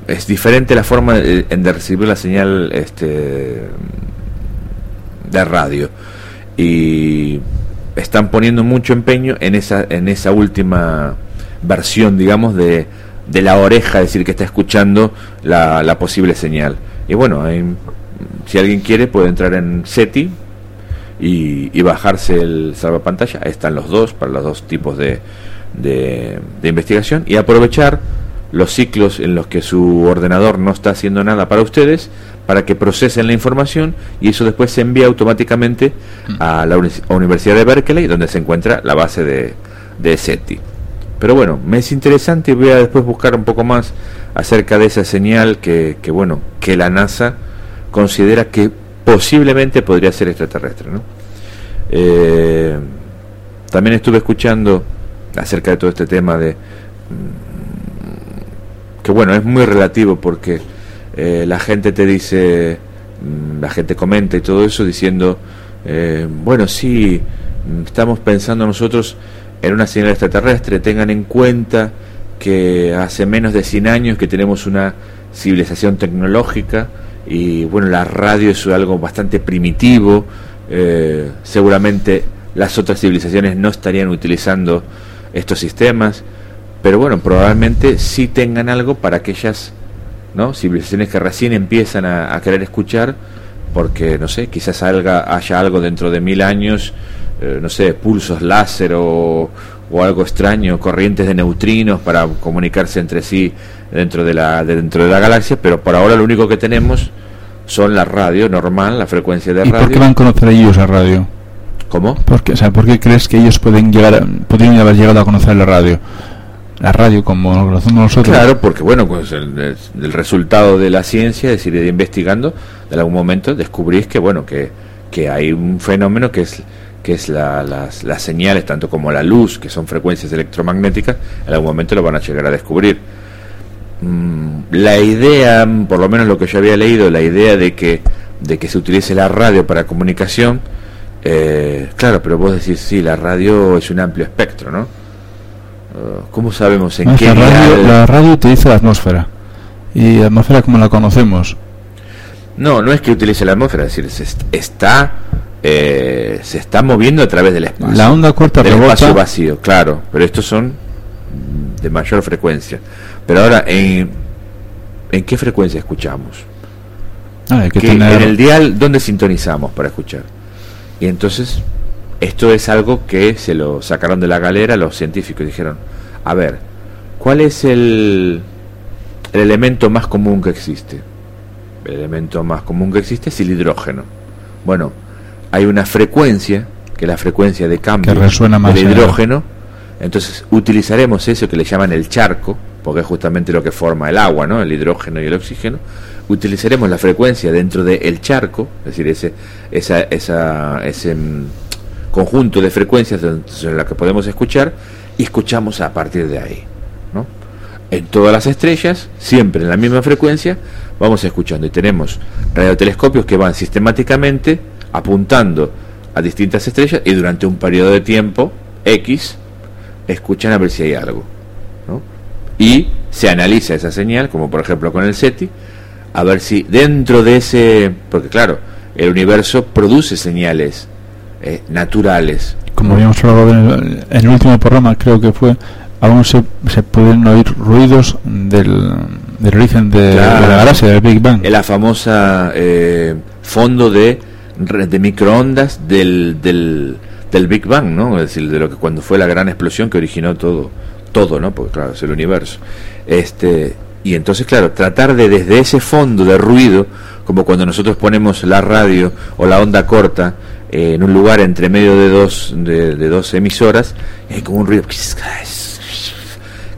es diferente la forma de, recibir la señal este, de radio. Y están poniendo mucho empeño en esa en esa última versión digamos de, de la oreja es decir que está escuchando la, la posible señal. Y bueno si alguien quiere puede entrar en SETI y, y bajarse el salvapantalla. Están los dos para los dos tipos de, de, investigación y aprovechar los ciclos en los que su ordenador no está haciendo nada para ustedes para que procesen la información y eso después se envía automáticamente a la Universidad de Berkeley donde se encuentra la base de, de SETI. Pero bueno, me es interesante y voy a después buscar un poco más acerca de esa señal que, que bueno, que la NASA considera que posiblemente podría ser extraterrestre. ¿no? Eh, también estuve escuchando acerca de todo este tema de mm, que bueno, es muy relativo porque eh, la gente te dice, mm, la gente comenta y todo eso diciendo, eh, bueno, sí, mm, estamos pensando nosotros en una señal extraterrestre, tengan en cuenta que hace menos de 100 años que tenemos una civilización tecnológica y bueno, la radio es algo bastante primitivo, eh, seguramente las otras civilizaciones no estarían utilizando estos sistemas, pero bueno, probablemente sí tengan algo para aquellas ¿no? civilizaciones que recién empiezan a, querer escuchar, porque no sé, quizás haya, haya algo dentro de mil años, eh, no sé, pulsos láser o, o, algo extraño, corrientes de neutrinos para comunicarse entre sí dentro de la, dentro de la galaxia, pero por ahora lo único que tenemos son la radio normal, la frecuencia de radio. ¿Y por qué van a conocer ellos la radio? ¿Cómo? ¿Por qué, o sea, ¿Por qué crees que ellos pueden llegar, podrían haber llegado a conocer la radio? La radio como lo conocemos nosotros. Claro, porque bueno, pues el, resultado de la ciencia, es decir, de investigando, en algún momento descubrís que bueno, que, que hay un fenómeno que es que es la, las, las señales, tanto como la luz, que son frecuencias electromagnéticas, en algún momento lo van a llegar a descubrir. Mm, la idea, por lo menos lo que yo había leído, la idea de que, de que se utilice la radio para comunicación, eh, claro, pero vos decís, sí, la radio es un amplio espectro, ¿no? Uh, ¿Cómo sabemos en qué la radio, la radio utiliza la atmósfera. ¿Y la atmósfera como la conocemos? No, no es que utilice la atmósfera, es decir, se está eh, se está moviendo a través del espacio. La onda corta del espacio vacío, claro, pero estos son de mayor frecuencia. Pero ahora, ¿en, ¿en qué frecuencia escuchamos? Ah, En el dial, ¿dónde sintonizamos para escuchar? Y entonces, esto es algo que se lo sacaron de la galera los científicos. Dijeron, a ver, ¿cuál es el, el elemento más común que existe? El elemento más común que existe es el hidrógeno. Bueno, hay una frecuencia, que es la frecuencia de cambio del hidrógeno, entonces utilizaremos eso que le llaman el charco, porque es justamente lo que forma el agua, ¿no? el hidrógeno y el oxígeno, utilizaremos la frecuencia dentro del charco, es decir, ese, esa, esa, ese mm, conjunto de frecuencias en la que podemos escuchar, y escuchamos a partir de ahí. ¿no? En todas las estrellas, siempre en la misma frecuencia, vamos escuchando. Y tenemos radiotelescopios que van sistemáticamente apuntando a distintas estrellas y durante un periodo de tiempo X escuchan a ver si hay algo. Y se analiza esa señal, como por ejemplo con el SETI, a ver si dentro de ese, porque claro, el universo produce señales eh, naturales. Como habíamos hablado en el, último programa, creo que fue, aún se, se pueden oír ruidos del, del origen de, la galaxia, del Big Bang. La famosa eh, fondo de de microondas del, del, del Big Bang, ¿no? Es decir, de lo que cuando fue la gran explosión que originó todo, todo, ¿no? Porque claro, es el universo. Este, y entonces, claro, tratar de desde ese fondo de ruido, como cuando nosotros ponemos la radio o la onda corta eh, en un lugar entre medio de dos, de, dos emisoras, hay como un ruido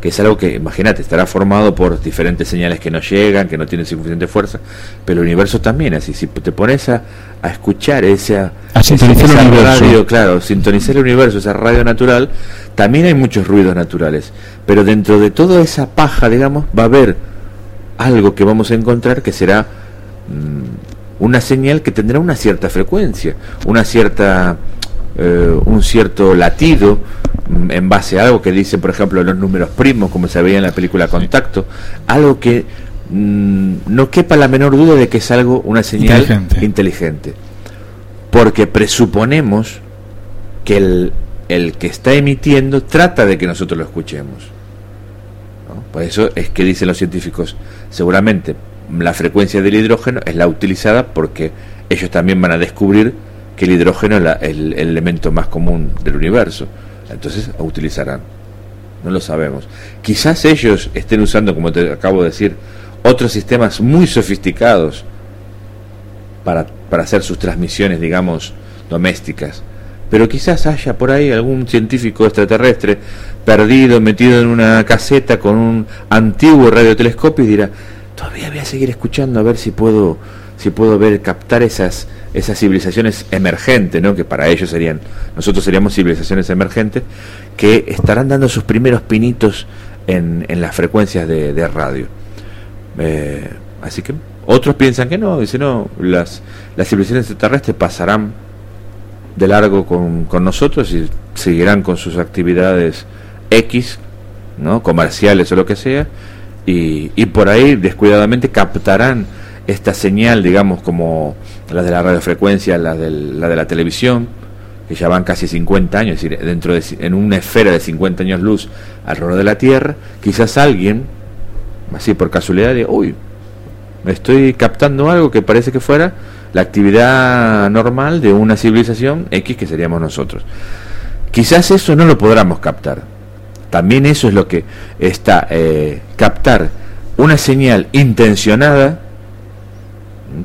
que es algo que, imagínate, estará formado por diferentes señales que no llegan, que no tienen suficiente fuerza, pero el universo también, así, si te pones a, escuchar esa, a sintonizar el universo. radio, claro, sintonizar el universo, esa radio natural, también hay muchos ruidos naturales, pero dentro de toda esa paja, digamos, va a haber algo que vamos a encontrar que será mm, una señal que tendrá una cierta frecuencia, una cierta, eh, un cierto latido, Mm, en base a algo que dicen, por ejemplo, los números primos, como se veía en la película Contacto, algo que mm, no quepa la menor duda de que es algo, una señal inteligente. Porque presuponemos que el, el, que está emitiendo trata de que nosotros lo escuchemos. Por eso es que dicen los científicos, seguramente la frecuencia del hidrógeno es la utilizada porque ellos también van a descubrir que el hidrógeno es el elemento más común del universo entonces utilizarán. No lo sabemos. Quizás ellos estén usando, como te acabo de decir, otros sistemas muy sofisticados para, para hacer sus transmisiones, digamos, domésticas. Pero quizás haya por ahí algún científico extraterrestre perdido, metido en una caseta con un antiguo radiotelescopio y dirá, todavía voy a seguir escuchando a ver si puedo, si puedo ver, captar esas, esas civilizaciones emergentes, ¿no? que para ellos serían, nosotros seríamos civilizaciones emergentes, que estarán dando sus primeros pinitos en, en las frecuencias de, radio. Eh, así que otros piensan que no, dicen no, las, las civilizaciones terrestres pasarán de largo con, con nosotros y seguirán con sus actividades X, ¿no? comerciales o lo que sea, y, y por ahí descuidadamente captarán esta señal, digamos, como la de la radiofrecuencia, la, la de la televisión, que ya van casi 50 años, es decir, dentro de, en una esfera de 50 años luz alrededor de la Tierra, quizás alguien, así por casualidad, de, uy, me estoy captando algo que parece que fuera la actividad normal de una civilización X que seríamos nosotros. Quizás eso no lo podamos captar. También eso es lo que está, eh, captar una señal intencionada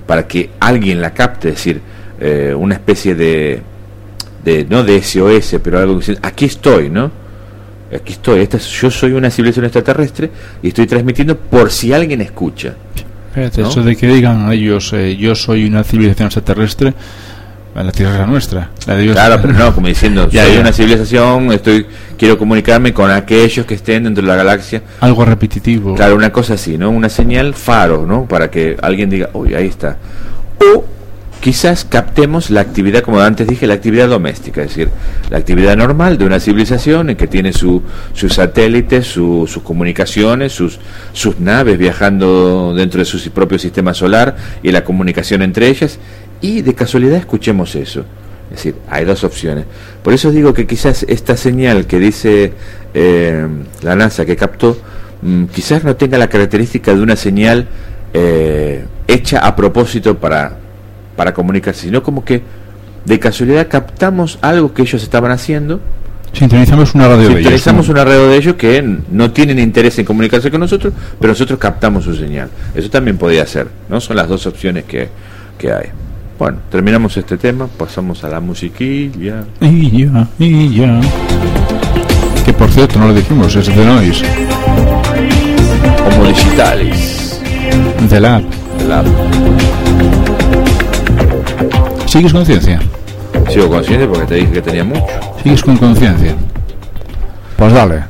para que alguien la capte, es decir, eh, una especie de, de, no de SOS, pero algo que aquí estoy, ¿no? Aquí estoy, esta, yo soy una civilización extraterrestre y estoy transmitiendo por si alguien escucha. Eso de que digan ellos, eh, yo soy una civilización extraterrestre, la tierra es la nuestra. claro, pero no, como diciendo, (laughs) ya, soy una civilización, estoy quiero comunicarme con aquellos que estén dentro de la galaxia. Algo repetitivo. Claro, una cosa así, ¿no? Una señal faro, ¿no? Para que alguien diga, uy, ahí está. O quizás captemos la actividad, como antes dije, la actividad doméstica, es decir, la actividad normal de una civilización en que tiene su, sus satélites, sus comunicaciones, sus, sus naves viajando dentro de su propio sistema solar y la comunicación entre ellas, y de casualidad escuchemos eso. Es decir, hay dos opciones. Por eso digo que quizás esta señal que dice eh, la NASA que captó, mm, quizás no tenga la característica de una señal eh, hecha a propósito para para comunicarse, sino como que de casualidad captamos algo que ellos estaban haciendo. Sintonizamos una radio de ellos. una radio de ellos que no tienen interés en comunicarse con nosotros, pero nosotros captamos su señal. Eso también podía ser, ¿no? Son las dos opciones que, que hay. Bueno, terminamos este tema, pasamos a la musiquilla. Y ya, y ya. Que por cierto, no lo dijimos, es de Noise. Como digitales. De Lab. De Lab. ¿Sigues conciencia? Sigo consciente porque te dije que tenía mucho. ¿Sigues con conciencia? Pues dale.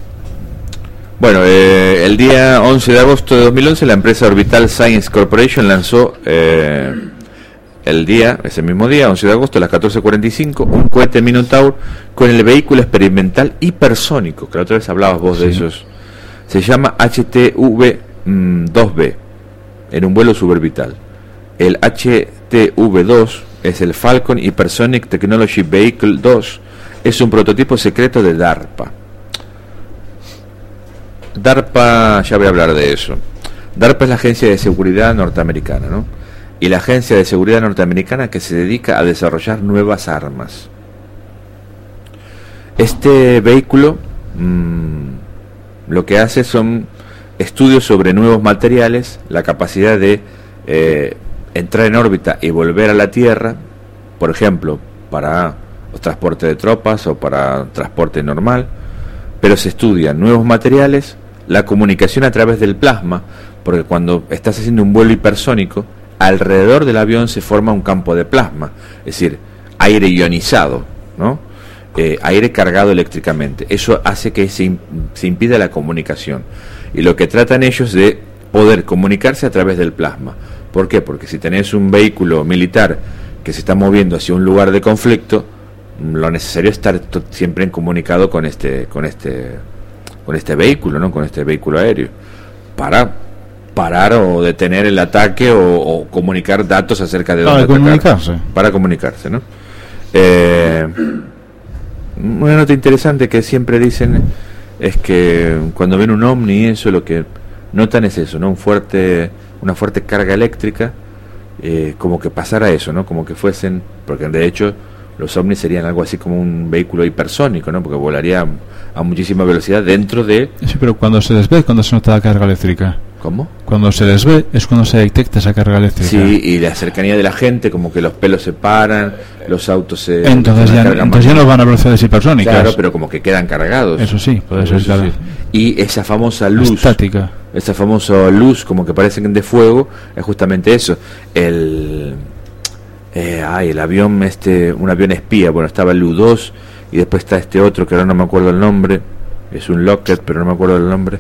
Bueno, eh, el día 11 de agosto de 2011 la empresa Orbital Science Corporation lanzó eh, el día, ese mismo día, 11 de agosto a las 14.45, un cohete Minotaur con el vehículo experimental hipersónico, que la otra vez hablabas vos de esos. Se llama HTV-2B, mm, en un vuelo suborbital. El HTV-2 es el Falcon Hypersonic Technology Vehicle 2. Es un prototipo secreto de DARPA. DARPA, ya voy a hablar de eso. DARPA es la agencia de seguridad norteamericana, ¿no? Y la agencia de seguridad norteamericana que se dedica a desarrollar nuevas armas. Este vehículo mm, lo que hace son estudios sobre nuevos materiales, la capacidad de eh, entrar en órbita y volver a la Tierra, por ejemplo, para transporte de tropas o para transporte normal, pero se estudian nuevos materiales, la comunicación a través del plasma, porque cuando estás haciendo un vuelo hipersónico, alrededor del avión se forma un campo de plasma, es decir, aire ionizado, ¿no? Eh, aire cargado eléctricamente. Eso hace que se, se impida la comunicación. Y lo que tratan ellos de poder comunicarse a través del plasma. ¿Por qué? Porque si tenés un vehículo militar que se está moviendo hacia un lugar de conflicto, lo necesario es estar siempre en comunicado con este, con este, con este vehículo, ¿no? Con este vehículo aéreo, para parar o detener el ataque o, comunicar datos acerca de para comunicarse. Para comunicarse, ¿no? Eh, una nota interesante que siempre dicen es que cuando ven un ovni eso lo que notan es eso, ¿no? Un fuerte una fuerte carga eléctrica, eh, como que pasara eso, ¿no? Como que fuesen, porque de hecho los ovnis serían algo así como un vehículo hipersónico, ¿no? Porque volaría a, muchísima velocidad dentro de... Sí, pero cuando se les ve, cuando se nota la carga eléctrica. ¿Cómo? Cuando se les ve es cuando se detecta esa carga eléctrica. Sí, y la cercanía de la gente, como que los pelos se paran, los autos se... Entonces, ya, entonces ya no van a velocidades hipersónicas. Claro, pero como que quedan cargados. Eso sí, puede ser. Claro. Y esa famosa luz... Estática. Esa famosa luz, como que parecen de fuego, es justamente eso. El... Eh, ay, el avión, este, un avión espía, bueno, estaba el U-2 y después está este otro que ahora no me acuerdo el nombre, es un Lockheed, pero no me acuerdo el nombre.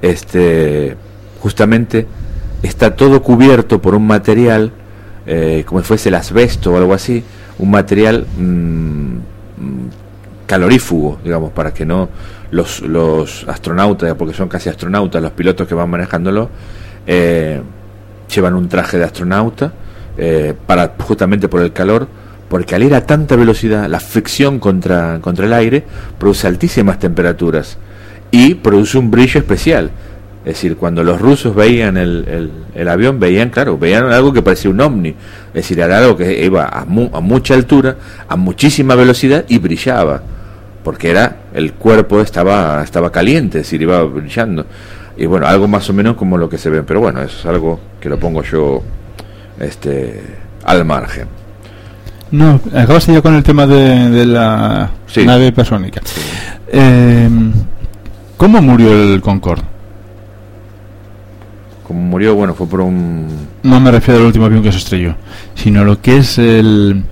Este justamente está todo cubierto por un material, eh, como si fuese el asbesto o algo así, un material mm, calorífugo, digamos, para que no los, los astronautas, porque son casi astronautas, los pilotos que van manejándolo, eh, llevan un traje de astronauta eh, para justamente por el calor, porque al ir a tanta velocidad, la fricción contra, contra el aire produce altísimas temperaturas y produce un brillo especial. Es decir, cuando los rusos veían el, el, avión, veían, claro, veían algo que parecía un ovni. Es decir, era algo que iba a, a, mucha altura, a muchísima velocidad y brillaba. Porque era, el cuerpo estaba, estaba caliente, es decir, iba brillando. Y bueno, algo más o menos como lo que se ve. Pero bueno, eso es algo que lo pongo yo este, al margen. No, acabas ya con el tema de, de la nave hipersónica. Eh, ¿Cómo murió el Concorde? como murió, bueno, fue por un... No me refiero al último avión que se estrelló, sino lo que es el...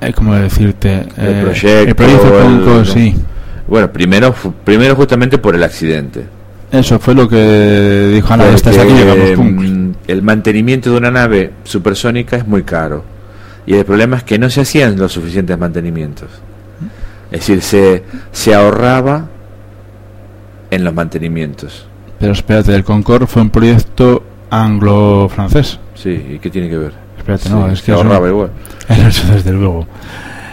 Eh, ¿Cómo decirte? El eh, proyecto. El proyecto sí. Bueno, primero, primero justamente por el accidente. Eso fue lo que dijo Ana, estás aquí, mm, el mantenimiento de una nave supersónica es muy caro. Y el problema es que no se hacían los suficientes mantenimientos. Es decir, se, se ahorraba en los mantenimientos. Pero espérate, el Concorde fue un proyecto anglo-francés. Sí, ¿y qué tiene que ver? Espérate, no, Sí, es se que eso- ahorraba igual. (laughs) Eso desde luego.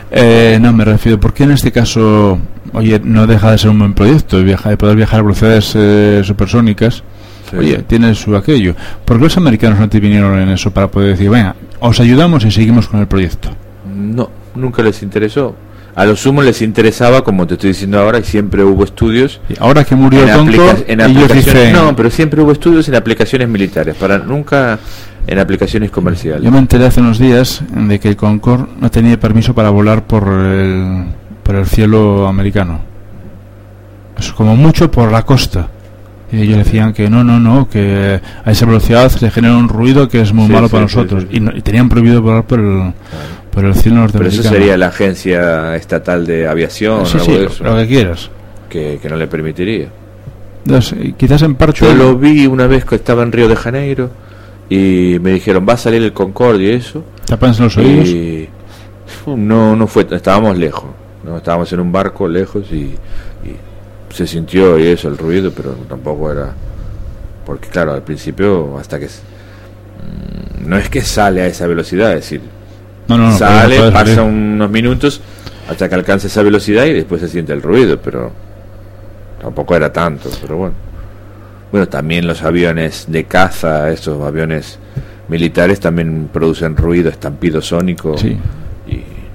Eh, no, me refiero, ¿por qué en este caso, oye, no deja de ser un buen proyecto, viaja, de poder viajar a velocidades eh, supersónicas? Sí, oye, tiene su aquello. ¿Por qué los americanos no te vinieron en eso para poder decir, venga, os ayudamos y seguimos con el proyecto? No, nunca les interesó. A lo sumo les interesaba, como te estoy diciendo ahora, y siempre hubo estudios Y ahora que murió en, aplica- Concorde, en aplicaciones. dicen, No, pero siempre hubo estudios en aplicaciones militares, para nunca en aplicaciones comerciales. Yo me enteré hace unos días de que el Concorde no tenía permiso para volar por el, por el cielo americano. Es como mucho por la costa. Y ellos decían que no, no, no, que a esa velocidad se genera un ruido que es muy Sí, malo sí, para sí, nosotros. Y, no- y tenían prohibido volar por el, por el cielo Pero norteamericano. eso sería la agencia estatal de aviación, Sí, algo de lo, eso, lo que quieras. que, que no le permitiría. Entonces, quizás en parte... Yo lo vi una vez que estaba en Río de Janeiro y me dijeron, va a salir el Concorde y eso. Tapanse los oídos. Y no, no fue, estábamos lejos, ¿no? estábamos en un barco lejos y se sintió y eso, el ruido, pero tampoco era, porque claro, al principio hasta que, mm, no es que sale a esa velocidad, es decir, No, no, no. sale, pasa unos minutos hasta que alcance esa velocidad y después se siente el ruido, pero tampoco era tanto, pero bueno. Bueno, también los aviones de caza, esos aviones militares también producen ruido, estampido sónico Sí.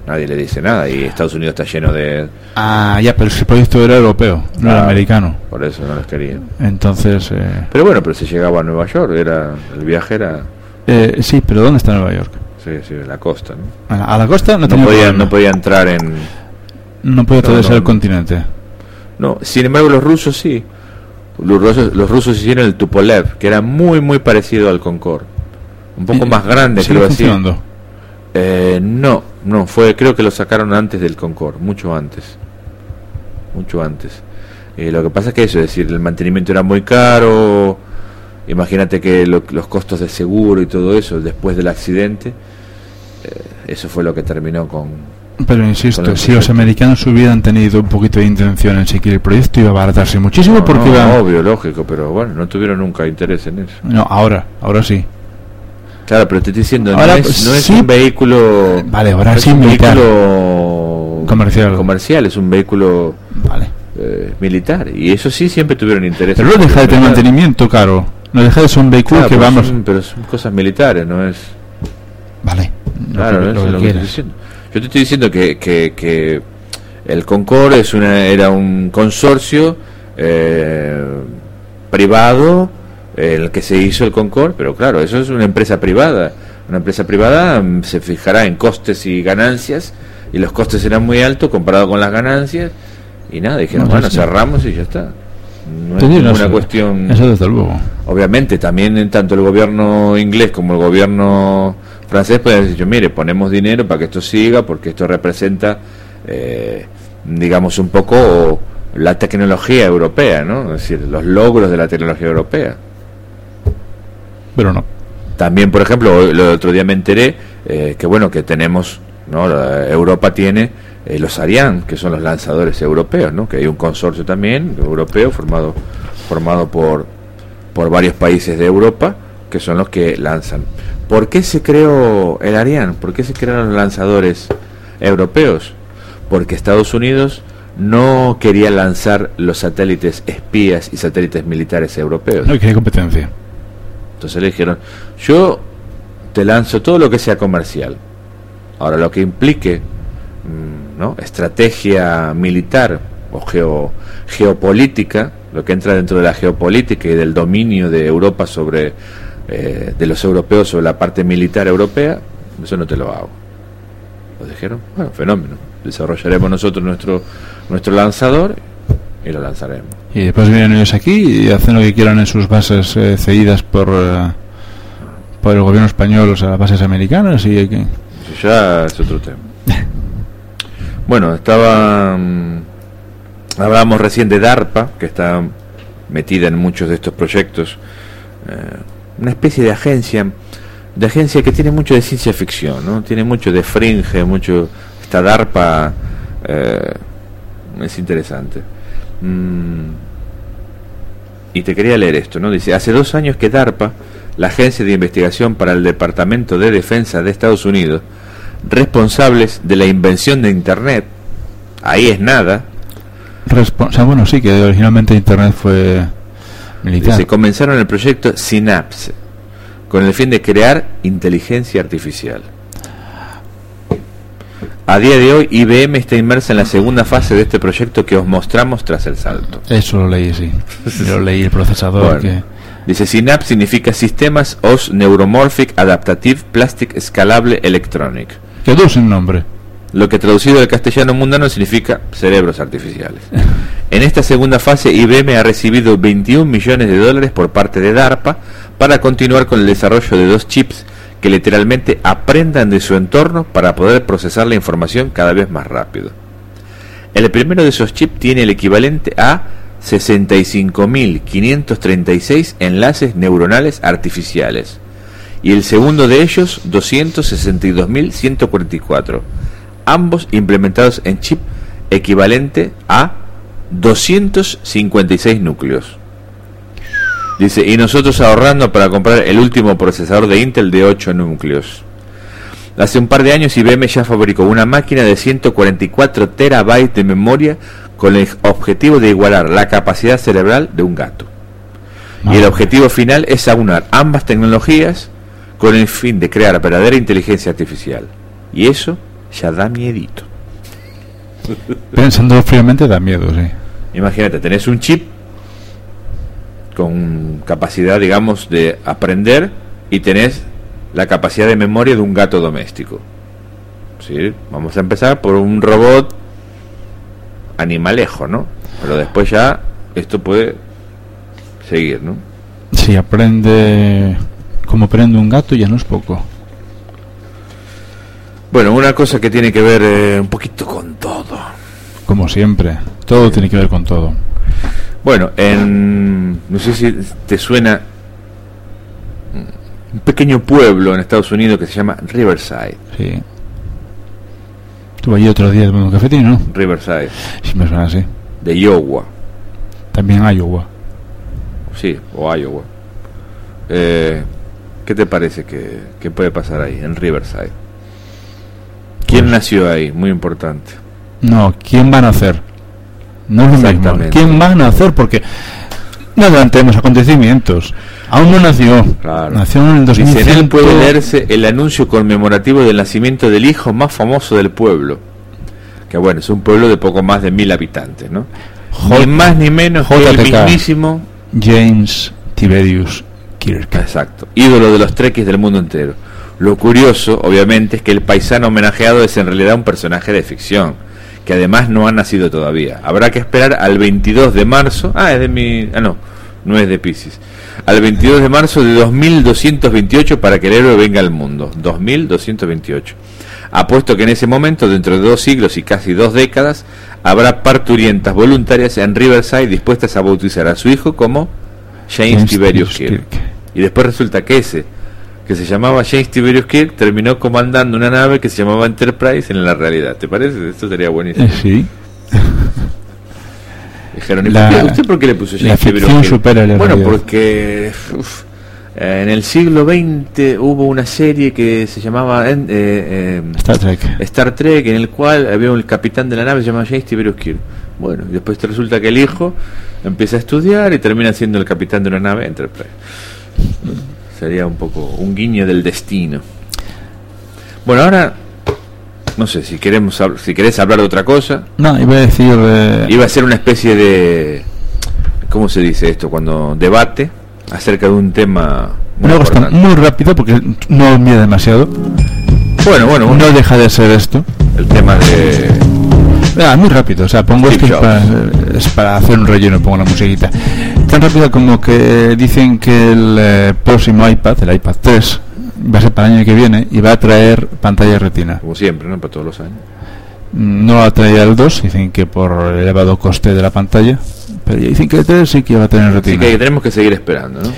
Nadie le dice nada y Estados Unidos está lleno de Ah, ya, pero ese proyecto era europeo, no era Ah. americano. por eso no les querían. Entonces... eh, Pero bueno, pero se llegaba a Nueva York, era el viaje era eh, sí, pero ¿dónde está Nueva York? sí, sí, la costa, ¿no? A a la costa no, No podía, no podía entrar en No No, atravesar no, el continente. No, sin embargo los rusos sí. Los rusos, los rusos hicieron el Tupolev, que era muy muy parecido al Concorde. Un poco más grande, ¿sigue creo así. Eh, no, no, fue creo que lo sacaron antes del Concorde, mucho antes. Mucho antes. Eh, lo que pasa es que eso, es decir, el mantenimiento era muy caro. Imagínate que lo- los costos de seguro y todo eso después del accidente, eh, eso fue lo que terminó con, Pero insisto, si los americanos hubieran tenido un poquito de intención en seguir el proyecto, iba a abaratarse muchísimo No, porque no, iba... obvio, lógico, pero bueno, no tuvieron nunca interés en eso. No, ahora, ahora sí. Claro, pero te estoy diciendo, Ahora, no, es, pues, es un vehículo. Vale, ahora no es sí un militar. vehículo Comercial. comercial, es un vehículo Vale. eh, militar. Y eso sí siempre tuvieron interés. Pero no deja de tener mantenimiento caro. No deja de ser un vehículo Claro, que pero, vamos... son, pero son cosas militares, no es. Vale. Lo Claro, que, no lo es lo que te estoy diciendo. Yo te estoy diciendo que, que, que el Concorde es una, era un consorcio eh, privado el que se hizo el Concorde, pero claro, eso es una empresa privada. Una empresa privada mm, se fijará en costes y ganancias y los costes eran muy altos comparado con las ganancias y nada, dijeron, No, bueno, sí. cerramos y ya está. No es eso- cuestión... Eso desde luego. Obviamente, también en tanto el gobierno inglés como el gobierno francés pueden decir, mire, ponemos dinero para que esto siga, porque esto representa, eh, digamos, un poco la tecnología europea, ¿no? Es decir, los logros de la tecnología europea. Pero no. También, por ejemplo, el otro día me enteré eh, que, bueno, que tenemos, ¿no? Europa tiene eh, los Ariane, que son los lanzadores europeos, ¿no? Que hay un consorcio también europeo formado, formado por, por varios países de Europa, que son los que lanzan. ¿Por qué se creó el Ariane? ¿Por qué se crearon los lanzadores europeos? Porque Estados Unidos no quería lanzar los satélites espías y satélites militares europeos. No hay que competencia. Entonces le dijeron, yo te lanzo todo lo que sea comercial. Ahora, lo que implique mm, ¿no? estrategia militar o geo- geopolítica, lo que entra dentro de la geopolítica y del dominio de Europa sobre, eh, de los europeos sobre la parte militar europea, eso no te lo hago. Lo dijeron, bueno, fenómeno. Desarrollaremos nosotros nuestro, nuestro lanzador y lo lanzaremos. Y después vienen ellos aquí y hacen lo que quieran en sus bases eh, cedidas por, eh, por el gobierno español, o sea, las bases americanas. y hay que- Eso ya es otro tema. Bueno, estaba. mm, hablábamos recién de DARPA, que está metida en muchos de estos proyectos. eh, una especie de agencia, de agencia que tiene mucho de ciencia ficción, ¿no? Tiene mucho de fringe, mucho esta DARPA eh, es interesante. Mm, y te quería leer esto, ¿no? Dice, hace dos años que DARPA, la agencia de investigación para el Departamento de Defensa de Estados Unidos, responsables de la invención de Internet, ahí es nada. o sea, bueno, sí, que originalmente Internet fue militar. Se comenzaron el proyecto Synapse, con el fin de crear inteligencia artificial. A día de hoy, IBM está inmersa en la segunda fase de este proyecto que os mostramos tras el salto. Eso lo leí, sí. (laughs) lo leí el procesador. que... Dice, Synapse significa Sistemas OS Neuromorphic Adaptative Plastic Escalable Electronic. Quedó sin nombre. Lo que traducido al castellano mundano significa cerebros artificiales. (laughs) en esta segunda fase, IBM ha recibido 21 millones de dólares por parte de DARPA para continuar con el desarrollo de dos chips que literalmente aprendan de su entorno para poder procesar la información cada vez más rápido. El primero de esos chips tiene el equivalente a 65.536 enlaces neuronales artificiales y el segundo de ellos 262.144, ambos implementados en chip equivalente a 256 núcleos. Dice, y nosotros ahorrando para comprar el último procesador de Intel de 8 núcleos. Hace un par de años IBM ya fabricó una máquina de 144 terabytes de memoria con el objetivo de igualar la capacidad cerebral de un gato. Y el objetivo final es aunar ambas tecnologías con el fin de crear verdadera inteligencia artificial. Y eso ya da miedito. Pensando fríamente da miedo, sí. Imagínate, tenés un chip con capacidad, digamos, de aprender y tenés la capacidad de memoria de un gato doméstico. ¿Sí? Vamos a empezar por un robot animalejo, ¿no? Pero después ya esto puede seguir, ¿no? Si aprende como aprende un gato ya no es poco. Bueno, una cosa que tiene que ver eh, un poquito con todo. Como siempre, todo tiene que ver con todo. Bueno, en no sé si te suena un pequeño pueblo en Estados Unidos que se llama Riverside. Sí. Estuve allí otro día tomando un cafetín, ¿no? Riverside. Sí, me suena así. De Iowa. También Iowa. Sí, o Iowa. Eh, ¿Qué te parece que, que, puede pasar ahí, en Riverside? ¿Quién pues- nació ahí? Muy importante. No, ¿quién van a nacer? No es lo mismo. ¿Quién van a nacer? Porque no adelantemos acontecimientos. Aún no nació. Nació en el 2005. en él puede leerse el anuncio conmemorativo del nacimiento del hijo más famoso del pueblo. Que bueno, es un pueblo de poco más de mil habitantes, ¿no? ni más ni menos que el mismísimo James Tiberius Kirk. Exacto, ídolo de los trequis del mundo entero. Lo curioso, obviamente, es que el paisano homenajeado es en realidad un personaje de ficción, que además no ha nacido todavía. Habrá que esperar al 22 de marzo. Ah, es de mi. Ah, no, no es de Pisces al 22 de marzo de 2228 para que el héroe venga al mundo. 2228. Apuesto que en ese momento, dentro de dos siglos y casi dos décadas, habrá parturientas voluntarias en Riverside dispuestas a bautizar a su hijo como James, Tiberius Kirk. Y después resulta que ese, que se llamaba James Tiberius Kirk, terminó comandando una nave que se llamaba Enterprise en la realidad. ¿Te parece? Esto sería buenísimo. Eh, sí. (laughs) Dijeron, ¿usted por qué le puso James Tiberius Bueno, porque en el siglo XX hubo una serie que se llamaba eh, eh, Star Trek. Star Trek, en el cual había un capitán de la nave se llamaba James Tiberius Kirk. Bueno, y después resulta que el hijo empieza a estudiar y termina siendo el capitán de una nave Enterprise. Sería un poco un guiño del destino. Bueno, ahora no sé si queremos si querés hablar de otra cosa. No, iba a decir eh, iba a ser una especie de ¿cómo se dice esto? Cuando debate acerca de un tema muy, muy rápido porque no mide demasiado. Bueno, bueno, no deja de ser esto. El tema de Ah, muy rápido, o sea, pongo esto para, es para hacer un relleno, pongo la musiquita. Tan rápido como que dicen que el eh, próximo iPad, el iPad 3, va a ser para el año que viene y va a traer pantalla retina. Como siempre, ¿no? Para todos los años. No va a traer el 2, dicen que por el elevado coste de la pantalla, pero dicen que el 3 sí que va a tener retina. Así que tenemos que seguir esperando, ¿no?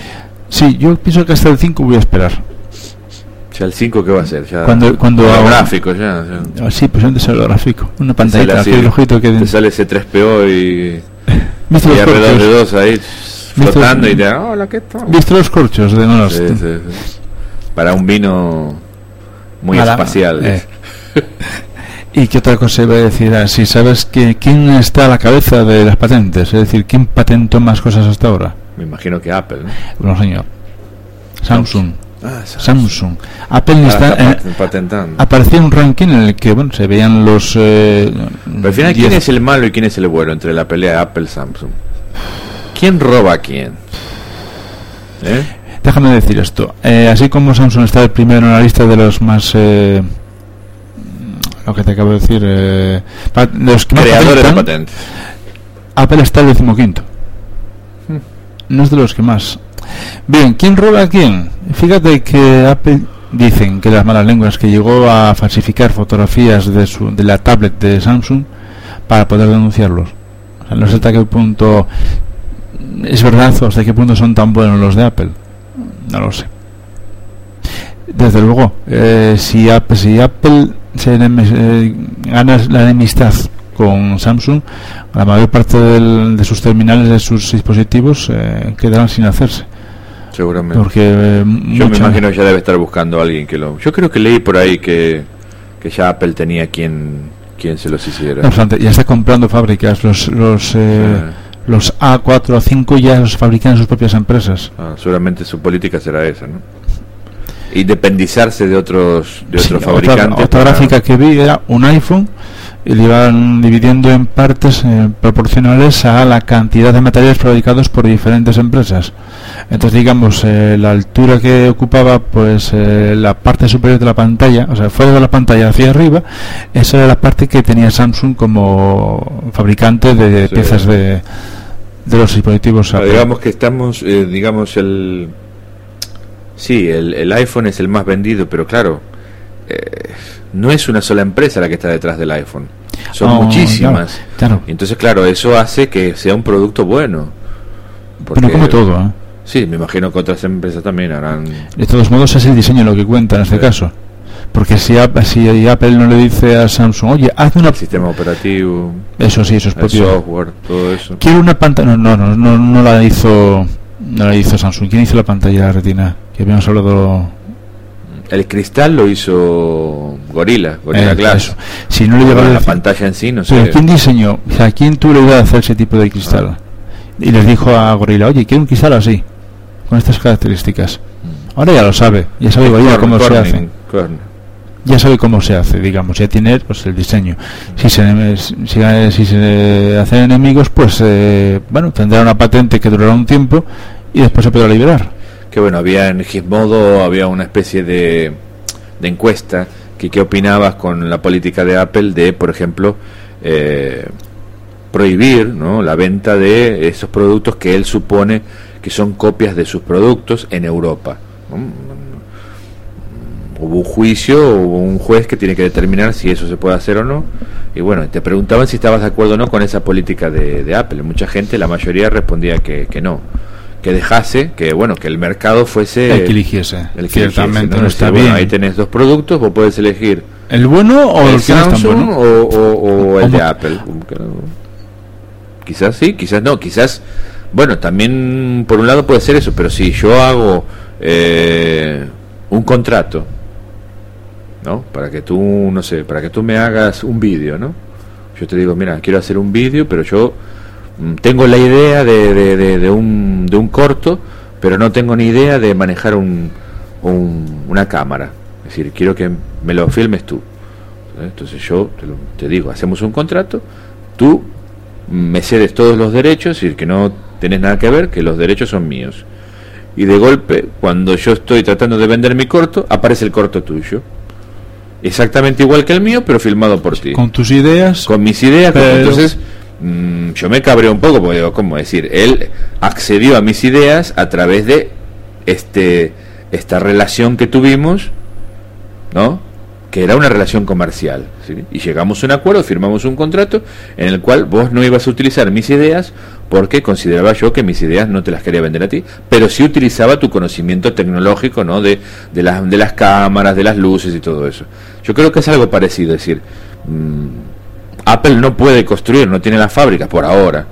Sí, yo pienso que hasta el 5 voy a esperar. Ya el 5 qué va a ser? Ya Cuando, cuando hago- gráficos ya. ya. Ah, Sí, pues antes el gráfico. Una pantallita, aquel ojito que... Te sale ese 3PO y, ¿Viste los R2D2 corchos? ahí flotando y te hola, ¿qué tal? ¿Viste los corchos de no, Sí, sí, sí. Para un vino muy espacial. eh. (laughs) ¿Y qué otra cosa iba a decir? Ah, si sabes que quién está a la cabeza de las patentes, es decir, quién patentó más cosas hasta ahora. Me imagino que Apple, ¿no? Señor. Samsung. Ah, Samsung. Apple está, aparecía un ranking en el que bueno se veían los eh, Pero al final, ¿quién 10 es el malo y quién es el bueno entre la pelea Apple-Samsung? ¿Quién roba a quién? ¿Eh? Déjame decir esto. Eh, así como Samsung está el primero en la lista de los más. eh, lo que te acabo de decir. Eh, de los que Creadores de patentes. Apple está el decimoquinto. Hmm. No es de los que más. Bien, ¿quién roba a quién? Fíjate que Apple dicen que las malas lenguas que llegó a falsificar fotografías de, su, de la tablet de Samsung para poder denunciarlos. No sé hasta qué punto es verdad o hasta qué punto son tan buenos los de Apple. No lo sé. Desde luego, eh, si, Apple, si Apple se eh, gana la enemistad con Samsung, la mayor parte de sus terminales, de sus dispositivos, eh, quedarán sin hacerse. Seguramente. Porque eh, Yo me imagino que ya debe estar buscando a alguien que lo... Yo creo que leí por ahí que, que ya Apple tenía quien, quien se los hiciera. no obstante, ya está comprando fábricas. Los, los, eh, los A4, A5 ya los fabrican sus propias empresas. ah, seguramente su política será esa, ¿no? Independizarse de otros de Sí, otros otra, fabricantes. otra para- gráfica que vi era un iPhone y le iban dividiendo en partes eh, proporcionales a la cantidad de materiales fabricados por diferentes empresas. Entonces, digamos, eh, la altura que ocupaba pues eh, la parte superior de la pantalla, o sea, fuera de la pantalla hacia arriba, esa era la parte que tenía Samsung como fabricante de Sí. piezas de, de los dispositivos. Apple. digamos que estamos, eh, digamos, el... Sí, el, el iPhone es el más vendido, pero claro, eh, no es una sola empresa la que está detrás del iPhone. Son Oh, muchísimas. Claro, entonces, claro, eso hace que sea un producto bueno. pero Porque- como todo, ¿eh? Sí, me imagino que otras empresas también harán... De todos modos es el diseño lo que cuenta en este Sí. caso. Porque si, Apple- si Apple no le dice a Samsung, oye, haz una... El sistema operativo, Eso sí, eso es el propio. software, todo eso. Quiero una pantalla... No, no, no, no, no la hizo... No la hizo Samsung. ¿Quién hizo la pantalla retina? Que habíamos hablado... El cristal lo hizo Gorilla, Gorilla eh, Glass. Si no le llevaba la pantalla en sí, no sé. Pero ¿quién diseñó? O sea, ¿quién tuvo la idea de hacer ese tipo de cristal? Y les dijo a Gorilla, oye, quiero un cristal así, con estas características. Ahora ya lo sabe, ya sabe cómo se hace. Ya sabe cómo se hace, digamos, ya tiene pues, el diseño. Si se, si, si se hacen enemigos, pues eh, bueno, tendrá una patente que durará un tiempo y después se podrá liberar. Que bueno, había en Gizmodo, había una especie de, de encuesta que qué opinabas con la política de Apple de, por ejemplo, eh, prohibir ¿no? la venta de esos productos que él supone que son copias de sus productos en Europa. Hubo un juicio, hubo un juez que tiene que determinar si eso se puede hacer o no. Y bueno, te preguntaban si estabas de acuerdo o no con esa política de, Apple. Mucha gente, la mayoría respondía que no. Que dejase, que bueno, que el mercado fuese... el que eligiese. el que eligiese, Ciertamente ¿no? está bueno, bien. ahí tenés dos productos, vos podés elegir ¿El bueno o el, el que no Samsung bueno? o, o- o el de Apple. Quizás sí, quizás no, quizás, bueno, también por un lado puede ser eso, pero si yo hago eh, un contrato, ¿no? Para que tú, no sé, para que tú me hagas un vídeo, ¿no? Yo te digo, mira, quiero hacer un vídeo, pero yo tengo la idea de, de, de- de un, de un corto, pero no tengo ni idea de manejar un, un- una cámara. Es decir, quiero que me lo filmes tú. ¿eh? Entonces yo te, lo- te digo, hacemos un contrato, tú me cedes todos los derechos, es decir, que no tenés nada que ver, que los derechos son míos. Y de golpe, cuando yo estoy tratando de vender mi corto, aparece el corto tuyo. Exactamente igual que el mío, pero filmado por ti. Con tus ideas, Con mis ideas, Pero- entonces mm, yo me cabreo un poco, porque digo, ¿cómo decir? Él accedió a mis ideas a través de este esta relación que tuvimos, ¿no? Que era una relación comercial. Y llegamos a un acuerdo, firmamos un contrato en el cual vos no ibas a utilizar mis ideas porque consideraba yo que mis ideas no te las quería vender a ti, pero sí utilizaba tu conocimiento tecnológico ¿no? de, de, las, de las cámaras, de las luces y todo eso. Yo creo que es algo parecido, es decir, mmm, Apple no puede construir, no tiene las fábricas por ahora,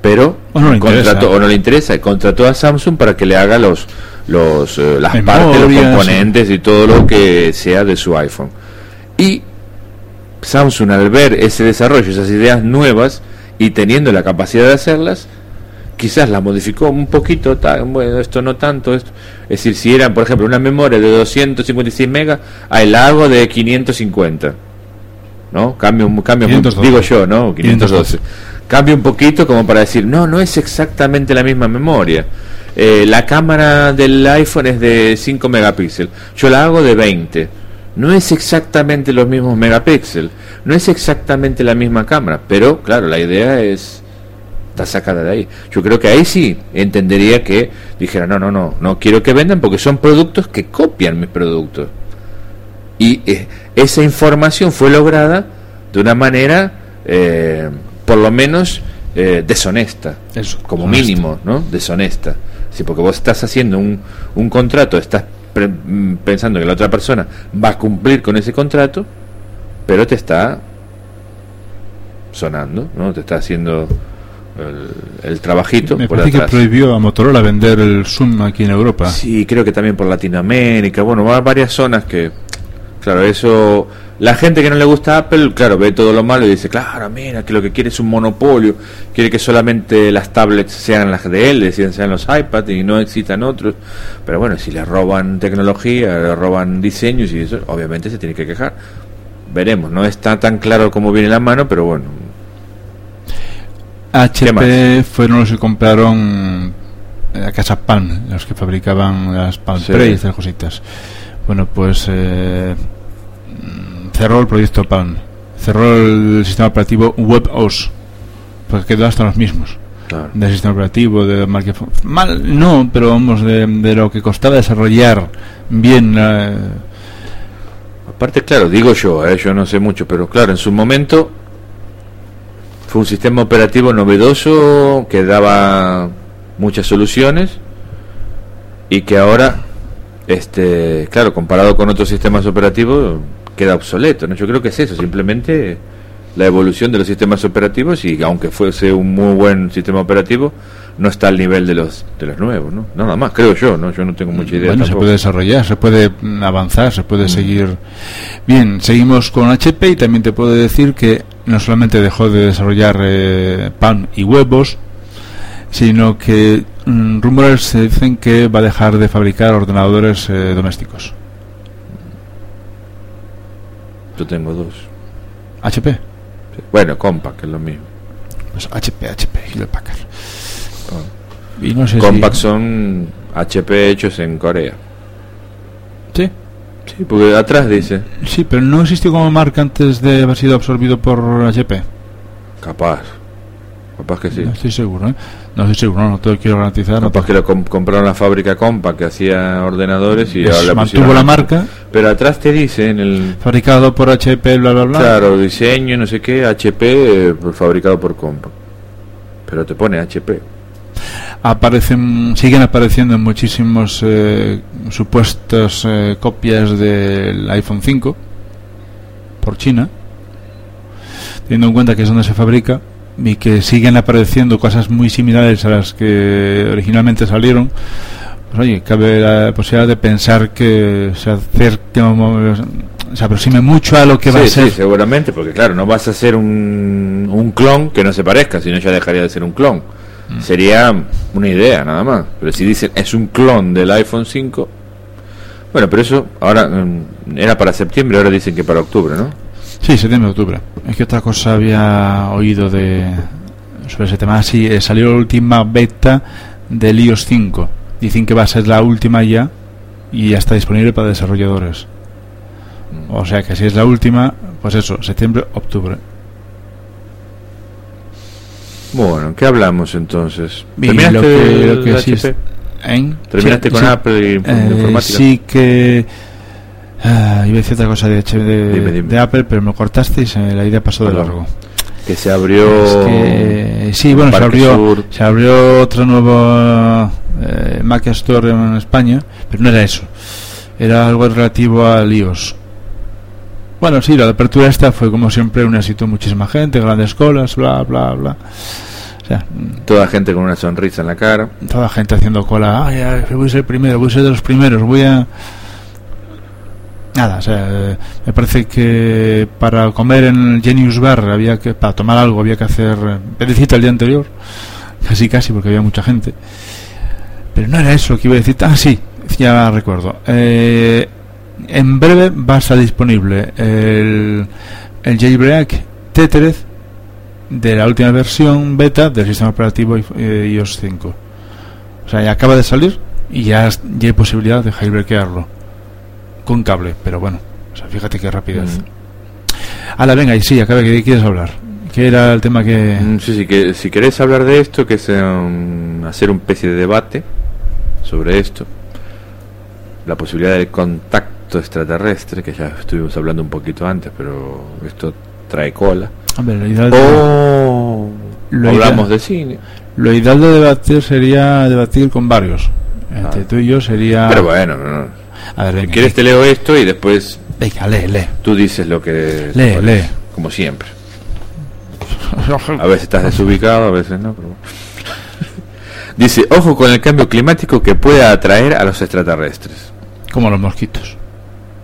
pero o no le contrató, interesa. o no le interesa, y contrató a Samsung para que le haga los, los eh, las Memorias, partes, los componentes y todo lo que sea de su iPhone. Y Samsung al ver ese desarrollo, esas ideas nuevas y teniendo la capacidad de hacerlas, quizás la modificó un poquito, bueno, esto no tanto, esto. es decir, si era, por ejemplo, una memoria de 256 megas, la hago de 550. ¿No? Cambio, un- cambio, 512. digo yo, ¿no? 512. Cambia un poquito como para decir, no, no es exactamente la misma memoria. Eh, la cámara del iPhone es de 5 megapíxeles, yo la hago de 20. No es exactamente los mismos megapíxeles, no es exactamente la misma cámara, pero claro, la idea es está sacada de ahí. Yo creo que ahí sí entendería que dijera, no, no, no, no quiero que vendan porque son productos que copian mis productos. Y eh, esa información fue lograda de una manera, eh, por lo menos, eh, deshonesta Eso, como honesta. mínimo, ¿no? Deshonesta. Sí, porque vos estás haciendo un, un contrato, estás pre- mm, pensando que la otra persona va a cumplir con ese contrato, pero te está sonando, ¿no? Te está haciendo el, el trabajito Me por parece que prohibió a Motorola vender el Zoom aquí en Europa. Sí, creo que también por Latinoamérica, bueno, va a varias zonas que, claro, eso, la gente que no le gusta Apple, claro, ve todo lo malo y dice, claro, mira, que lo que quiere es un monopolio, quiere que solamente las tablets sean las de él, sean los iPads y no existan otros, pero bueno, si le roban tecnología, le roban diseños y eso, obviamente se tiene que quejar. Veremos, no está tan claro cómo viene la mano, pero bueno, HP fueron los que compraron la casa Palm, los que fabricaban las Palm Sí. Pre y estas cositas. Bueno, pues eh, cerró el proyecto Palm, cerró el sistema operativo WebOS, pues quedó hasta los mismos. claro. Del sistema operativo, de mal, no, pero vamos, de, de lo que costaba desarrollar bien. eh, Aparte, claro, digo yo, eh, yo no sé mucho, pero claro, en su momento fue un sistema operativo novedoso que daba muchas soluciones y que ahora, este, claro, comparado con otros sistemas operativos, queda obsoleto. ¿no? Yo creo que es eso, simplemente la evolución de los sistemas operativos y aunque fuese un muy buen sistema operativo, no está al nivel de los de los nuevos, ¿no? Nada más, creo yo, ¿no? Yo no tengo mucha idea. Bueno, se puede desarrollar, se puede mm, avanzar, se puede Mm. seguir. Bien, seguimos con HP y también te puedo decir que no solamente dejó de desarrollar eh, pan y huevos, sino que mm, rumores se dicen que va a dejar de fabricar ordenadores eh, domésticos. Yo tengo dos. HP, Bueno, Compact, que es lo mismo. pues HP, HP, Hewlett Packard. Y no sé si... son HP hechos en Corea. Sí, Sí, porque atrás dice. sí, pero no existió como marca antes de haber sido absorbido por HP. Capaz. Capaz que sí. No estoy seguro, ¿eh? No estoy seguro, no, no te lo quiero garantizar. no Capaz que lo com- compraron la fábrica Compact que hacía ordenadores y Es- ahora mantuvo pusieron- la marca, Pero atrás te dice en el. fabricado por HP, bla, bla, bla. Claro, diseño, no sé qué, HP, eh, fabricado por Compact. Pero te pone HP. Aparecen, siguen apareciendo en muchísimos eh, supuestos eh, copias del iPhone 5 por China, teniendo en cuenta que es donde se fabrica y que siguen apareciendo cosas muy similares a las que originalmente salieron. Pues oye, cabe la posibilidad de pensar que se acerque, se aproxime mucho a lo que va a ser. sí, seguramente, porque claro, no vas a hacer un, un clon que no se parezca, sino ya dejaría de ser un clon. Mm. Sería una idea nada más. Pero si dicen es un clon del iPhone 5, bueno, pero eso ahora mm, era para septiembre, ahora dicen que para octubre, ¿no? Sí, septiembre, octubre. Es que otra cosa había oído de sobre ese tema. Sí, eh, salió la última beta del iOS 5. Dicen que va a ser la última ya y ya está disponible para desarrolladores. Mm. O sea que si es la última, pues eso, septiembre, octubre. Bueno, ¿qué hablamos entonces? ¿Terminaste lo que, lo que sí HP? es- ¿En? ¿Terminaste Sí, con sí. Apple y Eh, informática? sí que Ah, iba a decir otra cosa de, de, Dime, dime. de Apple, pero me cortaste y se me- la idea pasó de largo. Que se abrió. Es que, sí, bueno, se abrió, Sur. se abrió otro nuevo eh, Mac Store en España, pero no era eso. Era algo relativo al iOS. Bueno, sí, la apertura esta fue como siempre un éxito, muchísima gente, grandes colas, bla, bla, bla. O sea, mm, Toda gente con una sonrisa en la cara. toda gente haciendo cola, ay, ay, voy a ser primero, voy a ser de los primeros, voy a... Nada, o sea, me parece que para comer en el Genius Bar había que, para tomar algo había que hacer visita el día anterior, casi casi porque había mucha gente. Pero no era eso que iba a decir, ah, sí, ya recuerdo. Eh, en breve va a estar disponible el, el jailbreak T3 de la última versión beta del sistema operativo eh, iOS 5. O sea, ya acaba de salir y ya, ya hay posibilidad de jailbreakearlo con cable, pero bueno, o sea, fíjate qué rapidez. Mm. Ala, venga, y sí, acaba que quieres hablar. Que era el tema que Mm, Sí, sí, que si querés hablar de esto, que es um, hacer un especie de debate sobre esto, la posibilidad del contacto extraterrestre, que ya estuvimos hablando un poquito antes, pero esto trae cola. Hombre, lo ideal, O Lo hablamos de cine. lo ideal de debatir sería debatir con varios. Entre Ah. tú y yo sería. Pero bueno, no, no. A ver, si quieres te leo esto y después venga, lee, lee. tú dices lo que... Lee, parece, lee. Como siempre. (laughs) A veces estás desubicado, a veces no. Pero... Dice, ojo con el cambio climático que pueda atraer a los extraterrestres. Como los mosquitos.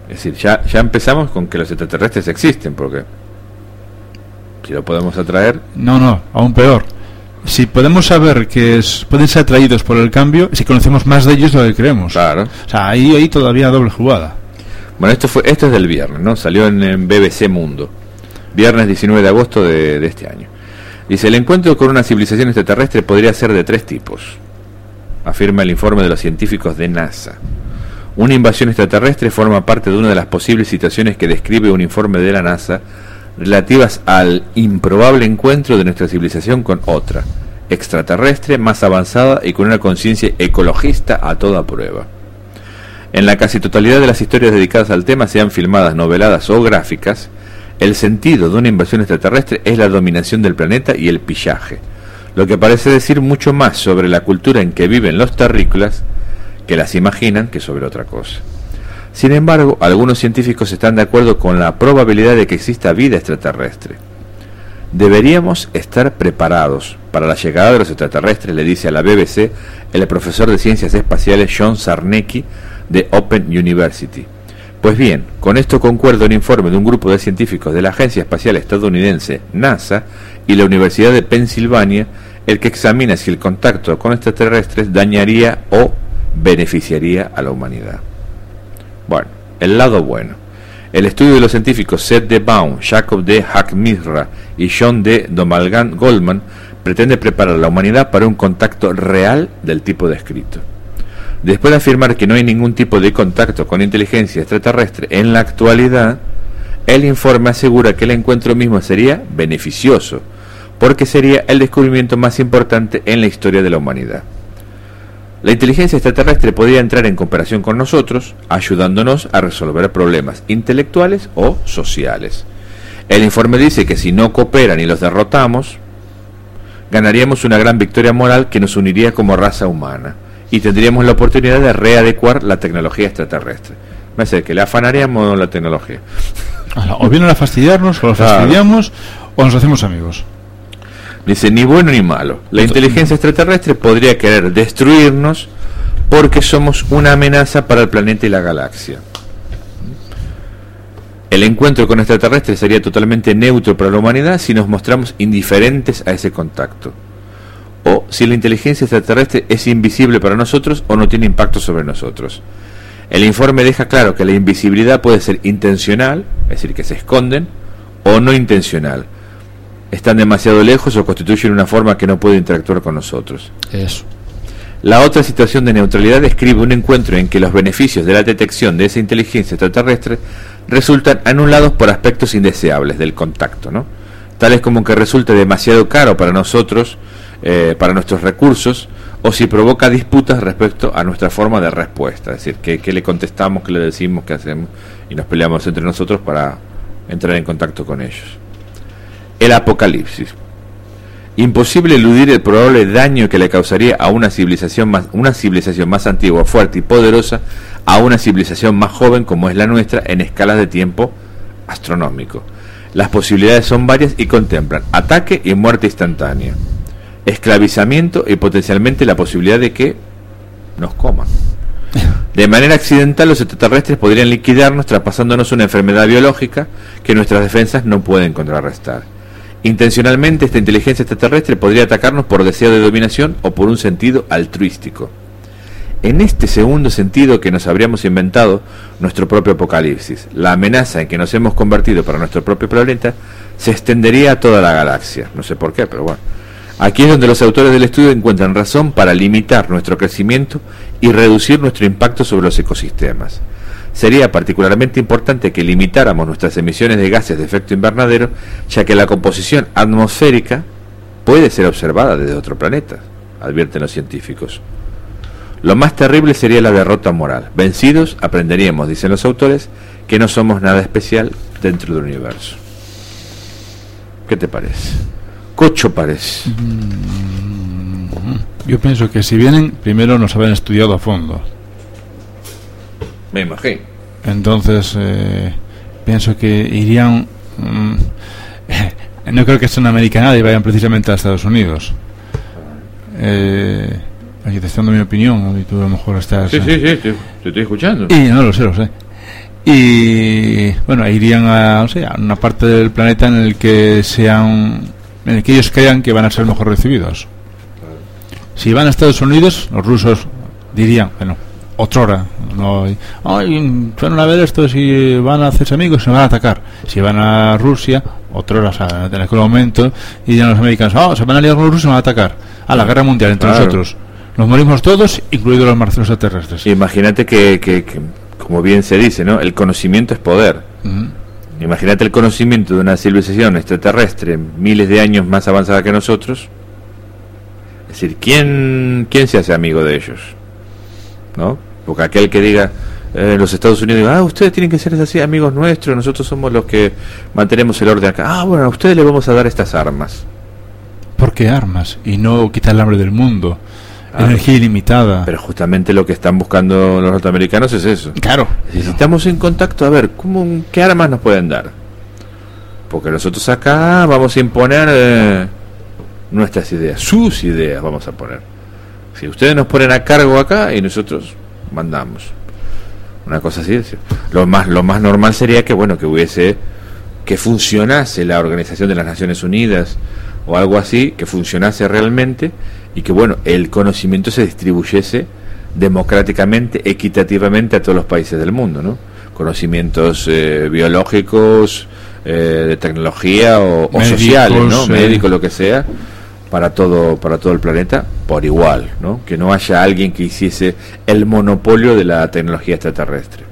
Es decir, ya, ya empezamos con que los extraterrestres existen, porque si lo podemos atraer, No, no, aún peor. Si podemos saber que es- pueden ser atraídos por el cambio, si conocemos más de ellos de lo que creemos. claro. O sea, ahí, ahí todavía doble jugada. Bueno, esto fue esto es del viernes, ¿no? Salió en, en BBC Mundo. Viernes 19 de agosto de, de este año. Dice, el encuentro con una civilización extraterrestre podría ser de tres tipos, afirma el informe de los científicos de NASA. Una invasión extraterrestre forma parte de una de las posibles situaciones que describe un informe de la NASA relativas al improbable encuentro de nuestra civilización con otra, extraterrestre, más avanzada y con una conciencia ecologista a toda prueba. En la casi totalidad de las historias dedicadas al tema, sean filmadas, noveladas o gráficas, el sentido de una invasión extraterrestre es la dominación del planeta y el pillaje, lo que parece decir mucho más sobre la cultura en que viven los terrícolas que las imaginan que sobre otra cosa. Sin embargo, algunos científicos están de acuerdo con la probabilidad de que exista vida extraterrestre. Deberíamos estar preparados para la llegada de los extraterrestres, le dice a la BBC el profesor de ciencias espaciales John Sarnecki de Open University. Pues bien, con esto concuerda un informe de un grupo de científicos de la Agencia Espacial Estadounidense NASA y la Universidad de Pensilvania, el que examina si el contacto con extraterrestres dañaría o beneficiaría a la humanidad. Bueno, el lado bueno. El estudio de los científicos Seth de Baum, Jacob de Hackmirra y John de Domalgan Goldman pretende preparar a la humanidad para un contacto real del tipo descrito. Después de afirmar que no hay ningún tipo de contacto con inteligencia extraterrestre en la actualidad, el informe asegura que el encuentro mismo sería beneficioso, porque sería el descubrimiento más importante en la historia de la humanidad. La inteligencia extraterrestre podría entrar en cooperación con nosotros, ayudándonos a resolver problemas intelectuales o sociales. El informe dice que si no cooperan y los derrotamos, ganaríamos una gran victoria moral que nos uniría como raza humana y tendríamos la oportunidad de readecuar la tecnología extraterrestre. Me hace que le afanaríamos la tecnología. O vienen a fastidiarnos, o los Claro. fastidiamos, o nos hacemos amigos. Dice, ni bueno ni malo. La inteligencia extraterrestre podría querer destruirnos porque somos una amenaza para el planeta y la galaxia. El encuentro con extraterrestres sería totalmente neutro para la humanidad si nos mostramos indiferentes a ese contacto. O si la inteligencia extraterrestre es invisible para nosotros o no tiene impacto sobre nosotros. El informe deja claro que la invisibilidad puede ser intencional, es decir, que se esconden, o no intencional. Están demasiado lejos o constituyen una forma que no puede interactuar con nosotros. Eso. La otra situación de neutralidad describe un encuentro en que los beneficios de la detección de esa inteligencia extraterrestre resultan anulados por aspectos indeseables del contacto, ¿no? Tales como que resulte demasiado caro para nosotros eh, para nuestros recursos o si provoca disputas respecto a nuestra forma de respuesta, es decir, qué, le contestamos, qué le decimos, qué hacemos y nos peleamos entre nosotros para entrar en contacto con ellos. El apocalipsis. Imposible eludir el probable daño que le causaría a una civilización más, una civilización más antigua, fuerte y poderosa a una civilización más joven como es la nuestra en escalas de tiempo astronómico. Las posibilidades son varias y contemplan ataque y muerte instantánea, esclavizamiento y potencialmente la posibilidad de que nos coman. De manera accidental los extraterrestres podrían liquidarnos traspasándonos una enfermedad biológica que nuestras defensas no pueden contrarrestar. Intencionalmente esta inteligencia extraterrestre podría atacarnos por deseo de dominación o por un sentido altruístico. En este segundo sentido que nos habríamos inventado nuestro propio apocalipsis, la amenaza en que nos hemos convertido para nuestro propio planeta se extendería a toda la galaxia. No sé por qué, pero bueno. Aquí es donde los autores del estudio encuentran razón para limitar nuestro crecimiento y reducir nuestro impacto sobre los ecosistemas sería particularmente importante que limitáramos nuestras emisiones de gases de efecto invernadero, ya que la composición atmosférica puede ser observada desde otro planeta, advierten los científicos. Lo más terrible sería la derrota moral. Vencidos, aprenderíamos, dicen los autores, que no somos nada especial dentro del universo. ¿Qué te parece? Cocho parece. Yo pienso que si vienen, primero nos habían estudiado a fondo. Me imagino. Entonces, eh, pienso que irían. Mm, (laughs) no creo que sea una americanada y vayan precisamente a Estados Unidos. Eh, aquí te estoy dando mi opinión, y tú a lo mejor estás. Sí, sí, sí, te, estoy escuchando. Y no lo sé, lo sé. Y bueno, irían a, o sea, a una parte del planeta en el que sean. en el que ellos crean que van a ser mejor recibidos. Si van a Estados Unidos, los rusos dirían, bueno, otra hora. No, ay, fueron a ver esto, si van a hacerse amigos, se van a atacar. Si van a Rusia, otra hora, en aquel momento, y ya los americanos, oh, se van a liar con los rusos, se van a atacar. A la guerra mundial entre nosotros. Nos morimos todos, incluidos los marcianos extraterrestres. Imagínate que, que, como bien se dice, ¿no? El conocimiento es poder. Imagínate el conocimiento de una civilización extraterrestre miles de años más avanzada que nosotros. Es decir, ¿quién, quién se hace amigo de ellos? ¿No? Porque aquel que diga eh, en los Estados Unidos, ah, ustedes tienen que ser así, amigos nuestros, nosotros somos los que mantenemos el orden acá. Ah, bueno, a ustedes les vamos a dar estas armas. ¿Por qué armas? Y no quitar el hambre del mundo. Ah, Energía ilimitada. Pero justamente lo que están buscando los norteamericanos es eso. Claro. Si estamos en contacto, a ver, ¿cómo, ¿qué armas nos pueden dar? Porque nosotros acá vamos a imponer eh, nuestras ideas, sus ideas vamos a poner. Si ustedes nos ponen a cargo acá y nosotros mandamos. Una cosa así. Lo más, lo más normal sería que, bueno, que hubiese, que funcionase la Organización de las Naciones Unidas o algo así, que funcionase realmente y que, bueno, el conocimiento se distribuyese democráticamente, equitativamente a todos los países del mundo, ¿no? Conocimientos eh, biológicos, eh, de tecnología o, sociales, ¿no? Médicos, lo que sea para todo para todo el planeta por igual, ¿no? Que no haya alguien que hiciese el monopolio de la tecnología extraterrestre.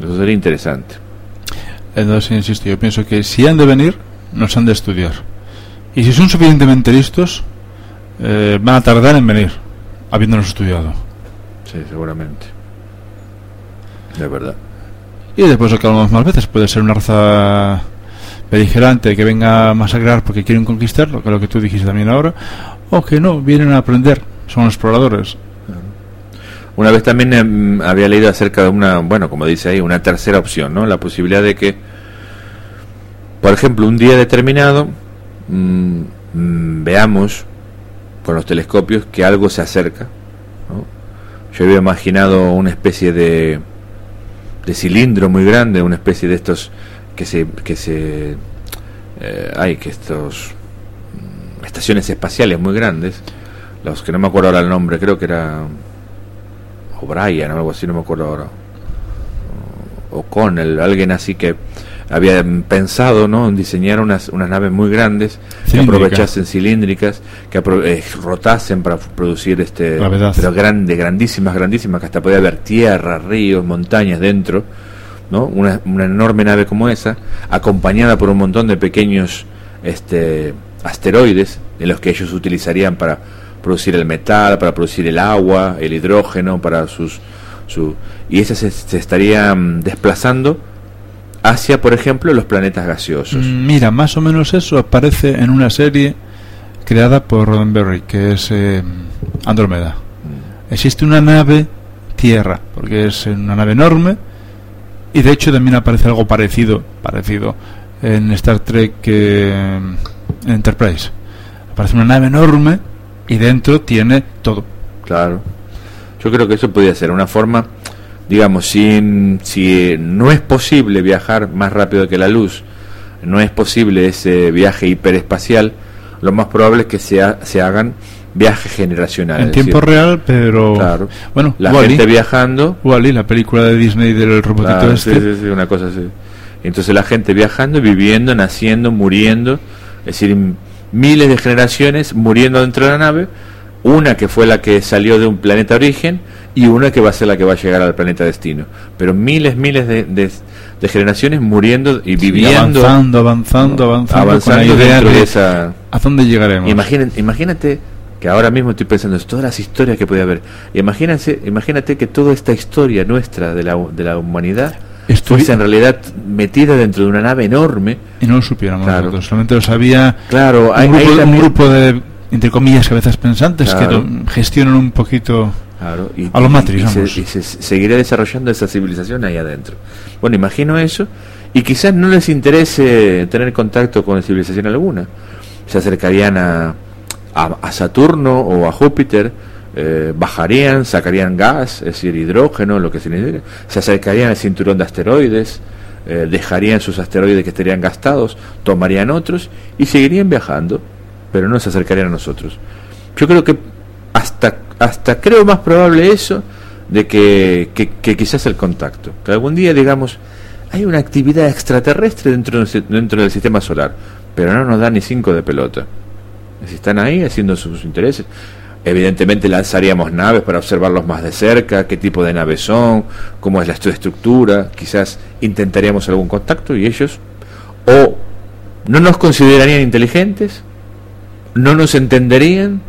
Eso sería interesante. Entonces, insisto, yo pienso que si han de venir, nos han de estudiar. Y si son suficientemente listos, eh, van a tardar en venir, habiéndonos estudiado. Sí, seguramente. De verdad. Y después lo que hablamos más veces, puede ser una raza beligerante que venga a masacrar porque quieren conquistar, lo que, lo que tú dijiste también ahora, o que no, vienen a aprender, son exploradores. Una vez también em, había leído acerca de una, bueno, como dice ahí, una tercera opción, ¿no? La posibilidad de que, por ejemplo, un día determinado mm, mm, veamos con los telescopios que algo se acerca. Yo había imaginado una especie de, de cilindro muy grande, una especie de estos que se que se eh, hay que estos mm, estaciones espaciales muy grandes los que no me acuerdo ahora el nombre creo que era O'Brien o algo así no me acuerdo ahora o con alguien así que había pensado ¿no? en diseñar unas, unas naves muy grandes que aprovechasen cilíndricas que eh, rotasen para producir este pero grande grandísimas grandísimas que hasta podía haber tierra ríos montañas dentro ¿no? Una, una, enorme nave como esa, acompañada por un montón de pequeños este, asteroides en los que ellos utilizarían para producir el metal, para producir el agua, el hidrógeno, para sus... Su, y esas se, estarían desplazando hacia, por ejemplo, los planetas gaseosos. Mm, mira, más o menos eso aparece en una serie creada por Roddenberry, que es eh, Andrómeda. Mm. Existe una nave Tierra, porque es una nave enorme, y de hecho también aparece algo parecido, parecido en Star Trek eh, Enterprise. Aparece una nave enorme y dentro tiene todo. Claro. Yo creo que eso podría ser una forma, digamos, si, si no es posible viajar más rápido que la luz, no es posible ese viaje hiperespacial, lo más probable es que se, se hagan viajes generacionales. En tiempo real, pero claro. bueno, la gente viajando. Wally, la película de Disney del robotito este. Sí, sí, una cosa así. Entonces la gente viajando, viviendo, naciendo, muriendo, es decir, miles de generaciones muriendo dentro de la nave, una que fue la que salió de un planeta origen y una que va a ser la que va a llegar al planeta destino. Pero miles, miles de, de, generaciones muriendo y viviendo. avanzando, avanzando, avanzando. avanzando dentro de, esa. ¿A dónde llegaremos? Imagínate, imagínate que ahora mismo estoy pensando en todas las historias que puede haber. Imagínate, imagínate que toda esta historia nuestra de la, de la humanidad estuviese en realidad metida dentro de una nave enorme. Y no lo supiéramos nosotros, solamente lo sabía claro, hay, un, grupo, de, entre comillas, cabezas pensantes que gestionan un poquito a los Matrix. Y, se, seguirá desarrollando esa civilización ahí adentro. Bueno, imagino eso, y quizás no les interese tener contacto con civilización alguna. Se acercarían a, a, Saturno o a Júpiter, eh, bajarían, sacarían gas, es decir, hidrógeno, lo que significa, se acercarían al cinturón de asteroides, eh, dejarían sus asteroides que estarían gastados, tomarían otros y seguirían viajando, pero no se acercarían a nosotros. Yo creo que hasta, hasta creo más probable eso de que, que, quizás el contacto, que algún día digamos, hay una actividad extraterrestre dentro, dentro del sistema solar, pero no nos da ni cinco de pelota. Si están ahí haciendo sus intereses. Evidentemente lanzaríamos naves para observarlos más de cerca, qué tipo de naves son, cómo es la estructura, quizás intentaríamos algún contacto y ellos o no nos considerarían inteligentes, no nos entenderían,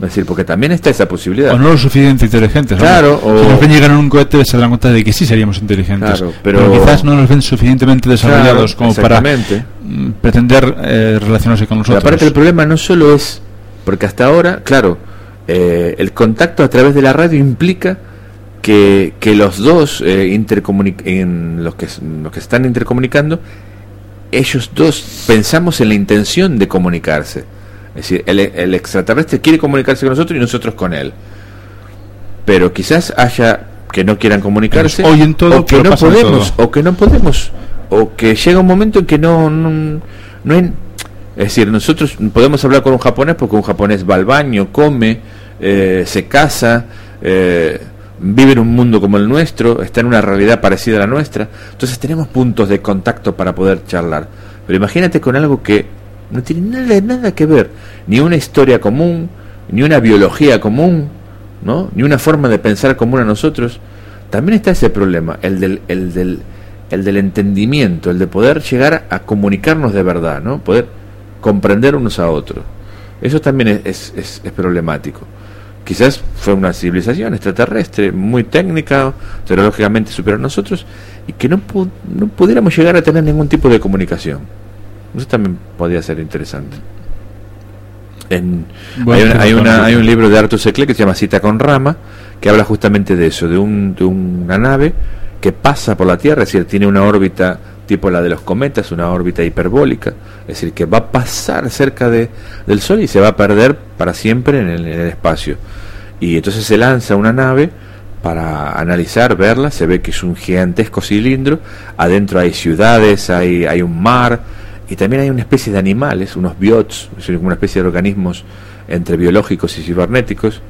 es decir, porque también está esa posibilidad. O no lo suficientemente inteligentes. Claro. O... Si nos ven llegar en un cohete se dan cuenta de que sí seríamos inteligentes. pero... quizás no nos ven suficientemente desarrollados como para mm, pretender eh, relacionarse con nosotros. aparte el problema no solo es, porque hasta ahora, claro, eh, el contacto a través de la radio implica que, que los dos eh, en los que, los que están intercomunicando, ellos dos pensamos en la intención de comunicarse es decir, el, extraterrestre quiere comunicarse con nosotros y nosotros con él. Pero quizás haya que no quieran comunicarse en todo, o que no podemos o que no podemos o que llega un momento en que no no, hay es decir nosotros podemos hablar con un japonés porque un japonés va al baño come eh, se casa eh, vive en un mundo como el nuestro está en una realidad parecida a la nuestra. Entonces tenemos puntos de contacto para poder charlar. Pero imagínate con algo que no tiene nada, nada que ver, ni una historia común, ni una biología común, ¿no? ni una forma de pensar común a nosotros. También está ese problema, el del, el del, el del entendimiento, el de poder llegar a comunicarnos de verdad, ¿no? poder comprender unos a otros. Eso también es, problemático. Quizás fue una civilización extraterrestre muy técnica, tecnológicamente superior a nosotros, y que no, no pudiéramos llegar a tener ningún tipo de comunicación. Eso también podría ser interesante. En, hay, una, hay, un libro de Arthur C. que se llama Cita con Rama, que habla justamente de eso, de, un, de una nave que pasa por la Tierra, es decir, tiene una órbita tipo la de los cometas, una órbita hiperbólica, es decir, que va a pasar cerca de, del Sol y se va a perder para siempre en el, en el espacio. Y entonces se lanza una nave para analizar, verla, se ve que es un gigantesco cilindro, adentro hay ciudades, hay, hay un mar, y también hay una especie de animales, unos biots, es una especie de organismos entre biológicos y cibernéticos.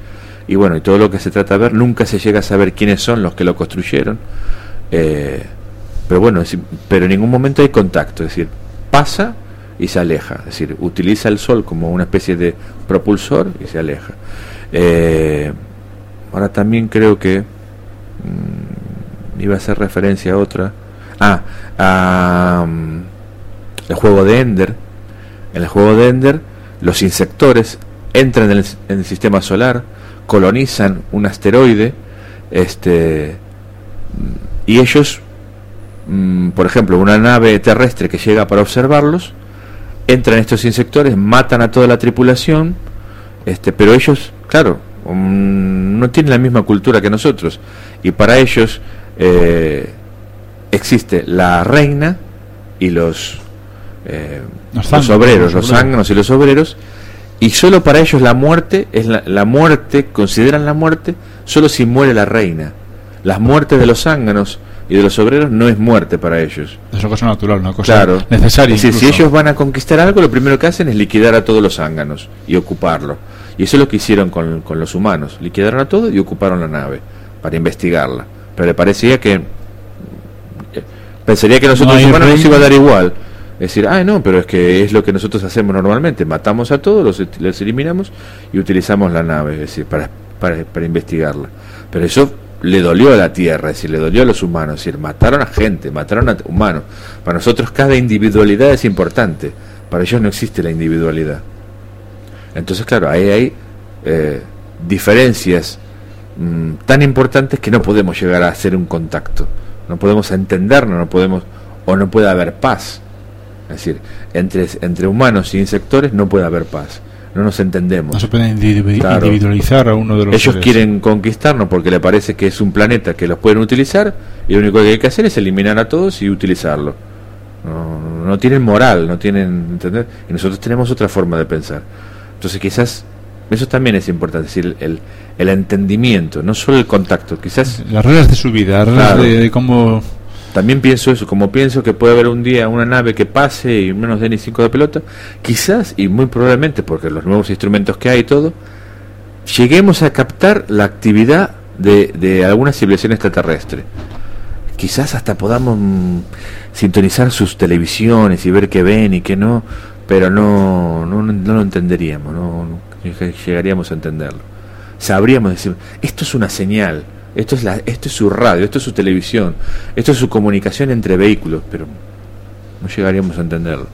Y bueno, y todo lo que se trata de ver, nunca se llega a saber quiénes son los que lo construyeron. Eh, pero bueno, pero en ningún momento hay contacto, es decir, pasa y se aleja, es decir, utiliza el sol como una especie de propulsor y se aleja. Eh, ahora también creo que mm, iba a hacer referencia a otra. Ah, a el juego de Ender. En el juego de Ender los insectores entran en el, sistema solar, colonizan un asteroide, este, y ellos, mm, por ejemplo, una nave terrestre que llega para observarlos, entran estos insectores, matan a toda la tripulación, este, pero ellos, claro, mm, no tienen la misma cultura que nosotros, y para ellos eh, existe la reina y los, eh, Los obreros, los zánganos y los obreros, y solo para ellos la muerte es la, la muerte, consideran la muerte solo si muere la reina. Las muertes de los zánganos y de los obreros no es muerte para ellos. Es una cosa natural, una cosa Claro. necesaria. Es decir, si ellos van a conquistar algo, lo primero que hacen es liquidar a todos los zánganos y ocuparlo. Y eso es lo que hicieron con, con los humanos. Liquidaron a todos y ocuparon la nave para investigarla. Pero le parecía que... eh, Pensaría que nosotros No los humanos nos reino. iba a dar igual. Decir, ah, no, pero es que es lo que nosotros hacemos normalmente. Matamos a todos, los, los eliminamos y utilizamos la nave, es decir, para, para, para investigarla. Pero eso le dolió a la Tierra, es decir, le dolió a los humanos, es decir, mataron a gente, mataron a humanos. Para nosotros cada individualidad es importante, para ellos no existe la individualidad. Entonces, claro, ahí hay eh, diferencias mm, tan importantes que no podemos llegar a hacer un contacto, no podemos entendernos, no podemos, o no puede haber paz. Es decir, entre, entre humanos y insectores no puede haber paz, no nos entendemos. No se puede individu- Claro. individualizar a uno de los Ellos seres. quieren conquistarnos porque le parece que es un planeta que los pueden utilizar y lo único que hay que hacer es eliminar a todos y utilizarlo. No, no tienen moral, no tienen, ¿entendés? Y nosotros tenemos otra forma de pensar. Entonces quizás eso también es importante, es decir, el, el entendimiento, no solo el contacto. Quizás Las reglas de su vida, las reglas Claro. de, de cómo. También pienso eso, como pienso que puede haber un día una nave que pase y no nos dé ni cinco de pelota, quizás y muy probablemente, porque los nuevos instrumentos que hay y todo, lleguemos a captar la actividad de, de alguna civilización extraterrestre. Quizás hasta podamos mm, sintonizar sus televisiones y ver qué ven y qué no, pero no, no, no lo entenderíamos, no, no llegaríamos a entenderlo. Sabríamos decir, esto es una señal, esto es, la, esto es su radio, esto es su televisión, esto es su comunicación entre vehículos, pero no llegaríamos a entenderlo,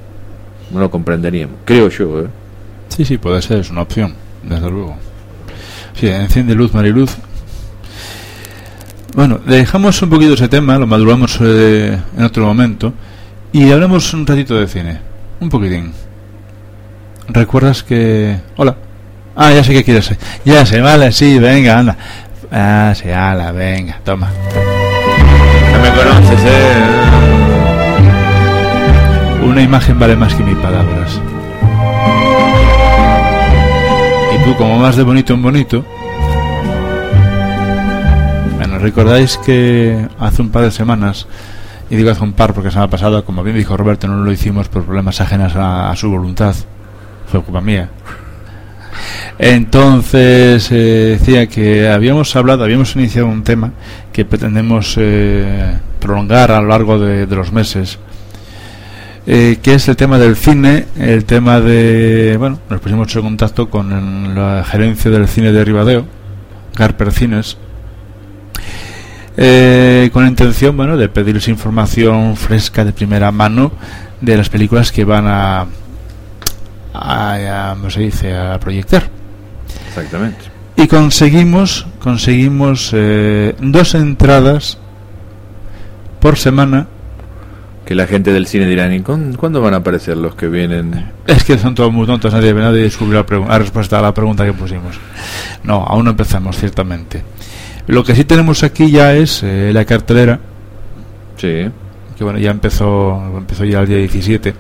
no lo comprenderíamos, creo yo. ¿eh? Sí, sí, puede ser, es una opción, desde luego. Sí, enciende luz, Mariluz. Bueno, dejamos un poquito ese tema, lo maduramos eh, en otro momento y hablemos un ratito de cine. Un poquitín. ¿Recuerdas que... Hola. Ah, ya sé que quieres. Ya sé, vale, sí, venga, anda. Ah, sí, ala, venga, toma. No me conoces, ¿eh? Una imagen vale más que mil palabras. Y tú, como más de bonito en bonito. Bueno, recordáis que hace un par de semanas, y digo hace un par porque se me ha pasado, como bien dijo Roberto, no lo hicimos por problemas ajenas a, a su voluntad. Fue culpa mía. Entonces eh, decía que habíamos hablado, habíamos iniciado un tema que pretendemos eh, prolongar a lo largo de, los meses, eh, que es el tema del cine, el tema de, bueno, nos pusimos en contacto con la gerencia del cine de Ribadeo, Garper Cines, eh, con la intención, bueno, de pedirles información fresca de primera mano de las películas que van a, a, a ¿cómo se dice?, a proyectar. Exactamente. Y conseguimos, conseguimos eh, dos entradas por semana. Que la gente del cine dirán, ¿y cuán- cuándo van a aparecer los que vienen? Es que son todos muy tontos, nadie, nadie descubrió la, la respuesta a la pregunta que pusimos. No, aún no empezamos, ciertamente. Lo que sí tenemos aquí ya es eh, la cartelera, Sí, que bueno, ya empezó, empezó ya el día 17.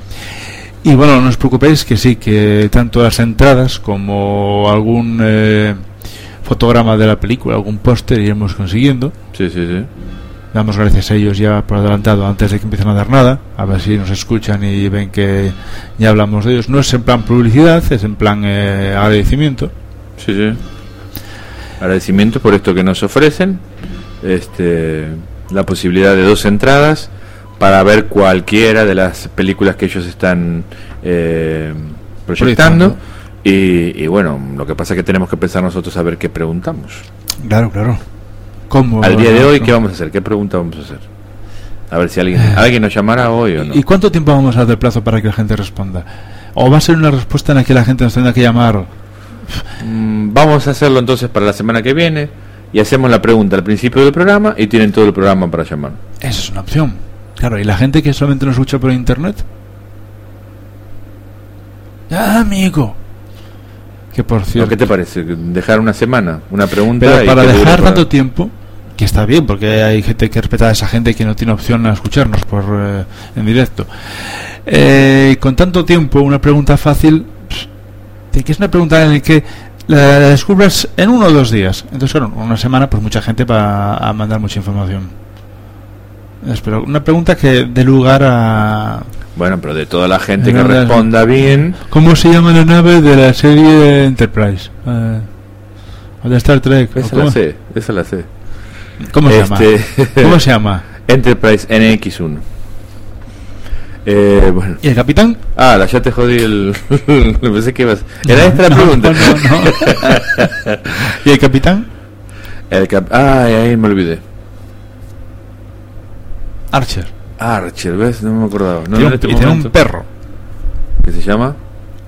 Y bueno, no os preocupéis que sí, que tanto las entradas como algún eh, fotograma de la película, algún póster iremos consiguiendo. sí, sí, sí. Damos gracias a ellos ya por adelantado antes de que empiecen a dar nada, a ver si nos escuchan y ven que ya hablamos de ellos. No es en plan publicidad, es en plan eh, agradecimiento. Sí, sí. Agradecimiento por esto que nos ofrecen. Este, la posibilidad de dos entradas para ver cualquiera de las películas que ellos están eh, proyectando. Y, y bueno, lo que pasa es que tenemos que pensar nosotros a ver qué preguntamos. Claro, claro. ¿Cómo? Al día de hoy? ¿qué vamos a hacer? ¿Qué pregunta vamos a hacer? A ver si alguien, alguien nos llamará hoy o no. ¿Y cuánto tiempo vamos a dar de plazo para que la gente responda? ¿O va a ser una respuesta en la que la gente nos tenga que llamar? Mm, vamos a hacerlo entonces para la semana que viene y hacemos la pregunta al principio del programa y tienen todo el programa para llamar. Esa es una opción. Claro, ¿y la gente que solamente nos escucha por internet? Ah, amigo. Que por cierto. ¿Qué te parece? ¿Dejar una semana? ¿Una pregunta? Pero para dejar para- tanto tiempo, que está bien, porque hay gente que respeta a esa gente que no tiene opción a escucharnos por eh, en directo. Eh, con tanto tiempo, una pregunta fácil, de que es una pregunta en la que la descubras en uno o dos días. Entonces, claro, una semana, pues mucha gente va a mandar mucha información. Espero, una pregunta que dé lugar a... Bueno, pero de toda la gente que responda bien, ¿Cómo se llama la nave de la serie Enterprise? Eh, de Star Trek. ¿o esa ¿Cómo, la sé, esa la sé. ¿Cómo se llama? Este- ¿Cómo se llama? (laughs) Enterprise NX1. Eh, bueno. ¿Y el capitán? Ah, la- ya te jodí el... (laughs) Pensé que ibas... Era esta la pregunta. no, no. (laughs) ¿Y el capitán? El cap- Ah, ahí me olvidé. Archer. Archer, ¿ves? No me acordaba. No, Tiene este y tiene un perro. ¿Qué se llama?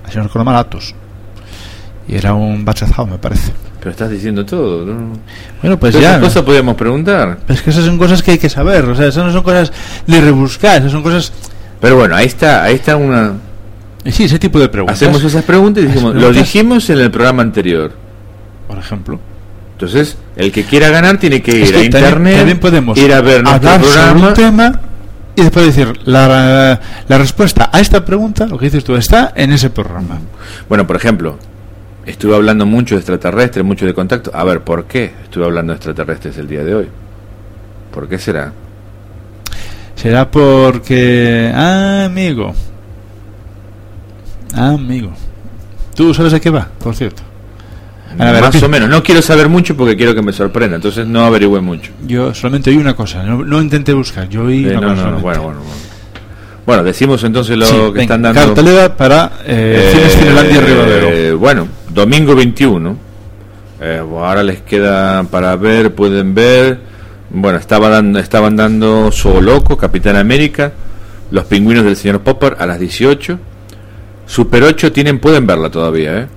Si no recuerdo mal, Atos. Y era un bachazao, me parece. Pero estás diciendo todo. ¿no? Bueno, pues ya. esas cosas podíamos preguntar. Es que esas son cosas que hay que saber. O sea, esas no son cosas de rebuscar. Esas son cosas. Pero bueno, ahí está, ahí está una... Sí, ese tipo de preguntas. Hacemos esas preguntas y dijimos, lo dijimos en el programa anterior. Por ejemplo. Entonces, el que quiera ganar tiene que ir que a internet, también podemos ir a ver nuestro hablar sobre programa. un tema y después decir la, la respuesta a esta pregunta, lo que dices tú, está en ese programa. Bueno, por ejemplo, estuve hablando mucho de extraterrestres, mucho de contacto. A ver, ¿por qué estuve hablando de extraterrestres el día de hoy? ¿Por qué será? Será porque. Ah, amigo. Ah, amigo. ¿Tú sabes a qué va, por cierto? A ver, Más o menos. No quiero saber mucho porque quiero que me sorprenda, entonces no averigüe mucho. Yo solamente oí una cosa, no, no intenté buscar, yo oí Eh, una no, cosa no, bueno, bueno, bueno. Bueno, decimos entonces lo Sí, que venga, están dando. Cartelera para eh, Cines Rivadero. Eh, bueno, domingo 21. Eh, ahora les queda para ver, pueden ver. Bueno, estaba dando, estaban dando Zoo Loco, Capitán América, Los Pingüinos del Señor Popper a las 18. Super 8 tienen, pueden verla todavía, ¿eh?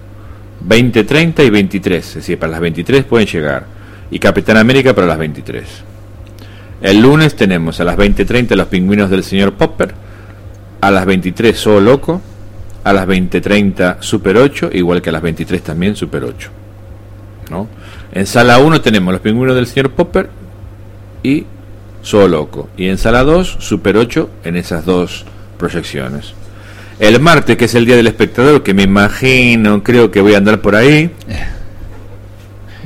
20, 30 y 23. Es decir, para las 23 pueden llegar. Y Capitán América para las 23. El lunes tenemos a las 20.30 Los Pingüinos del Señor Popper, a las 23 Zoo Loco, a las 20.30 Super 8, igual que a las 23 también Super 8. ¿no? En sala 1 tenemos Los Pingüinos del Señor Popper y Zoo Loco. Y en sala 2 Super 8 en esas dos proyecciones. El martes, que es el Día del Espectador, que me imagino, creo que voy a andar por ahí.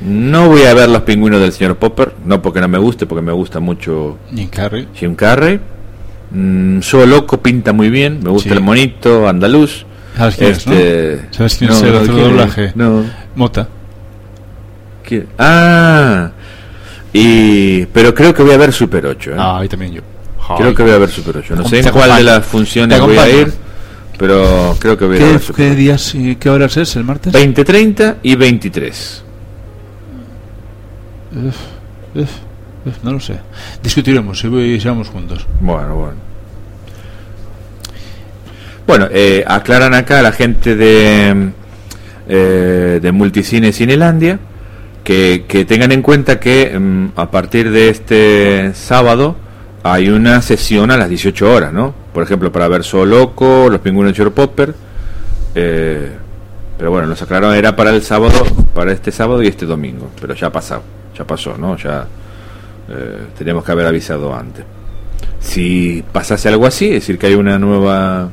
No voy a ver Los Pingüinos del Señor Popper, no porque no me guste, porque me gusta mucho Jim Carrey. Jim Carrey. Mm, Zoo Loco pinta muy bien, me gusta Sí. el monito andaluz. ¿Sabes quién es, no? Este, ¿Sabes quién es el otro doblaje? No. Mota. ¿Quién? Ah. Y pero creo que voy a ver Super 8, ¿eh? Ah, ahí también yo. Creo que voy a ver Super 8. No sé en cuál de las funciones voy a ir, pero creo que voy a ir a ¿Qué, qué 8. días y qué horas es el martes? 20, 30 y 23. Uf, uf, uf, no lo sé. Discutiremos si vamos juntos. Bueno, bueno. Bueno, eh, aclaran acá a la gente de, eh, de Multicine Cinelandia que, que tengan en cuenta que mm, a partir de este sábado hay una sesión a las 18 horas, ¿no? Por ejemplo, para ver Zoo Loco, Los Pingüinos de Shore Popper. eh, pero bueno, nos aclararon, era para el sábado, para este sábado y este domingo. Pero ya ha pasado, ya pasó, ¿no? Ya eh, teníamos que haber avisado antes si pasase algo así, es decir, que hay una nueva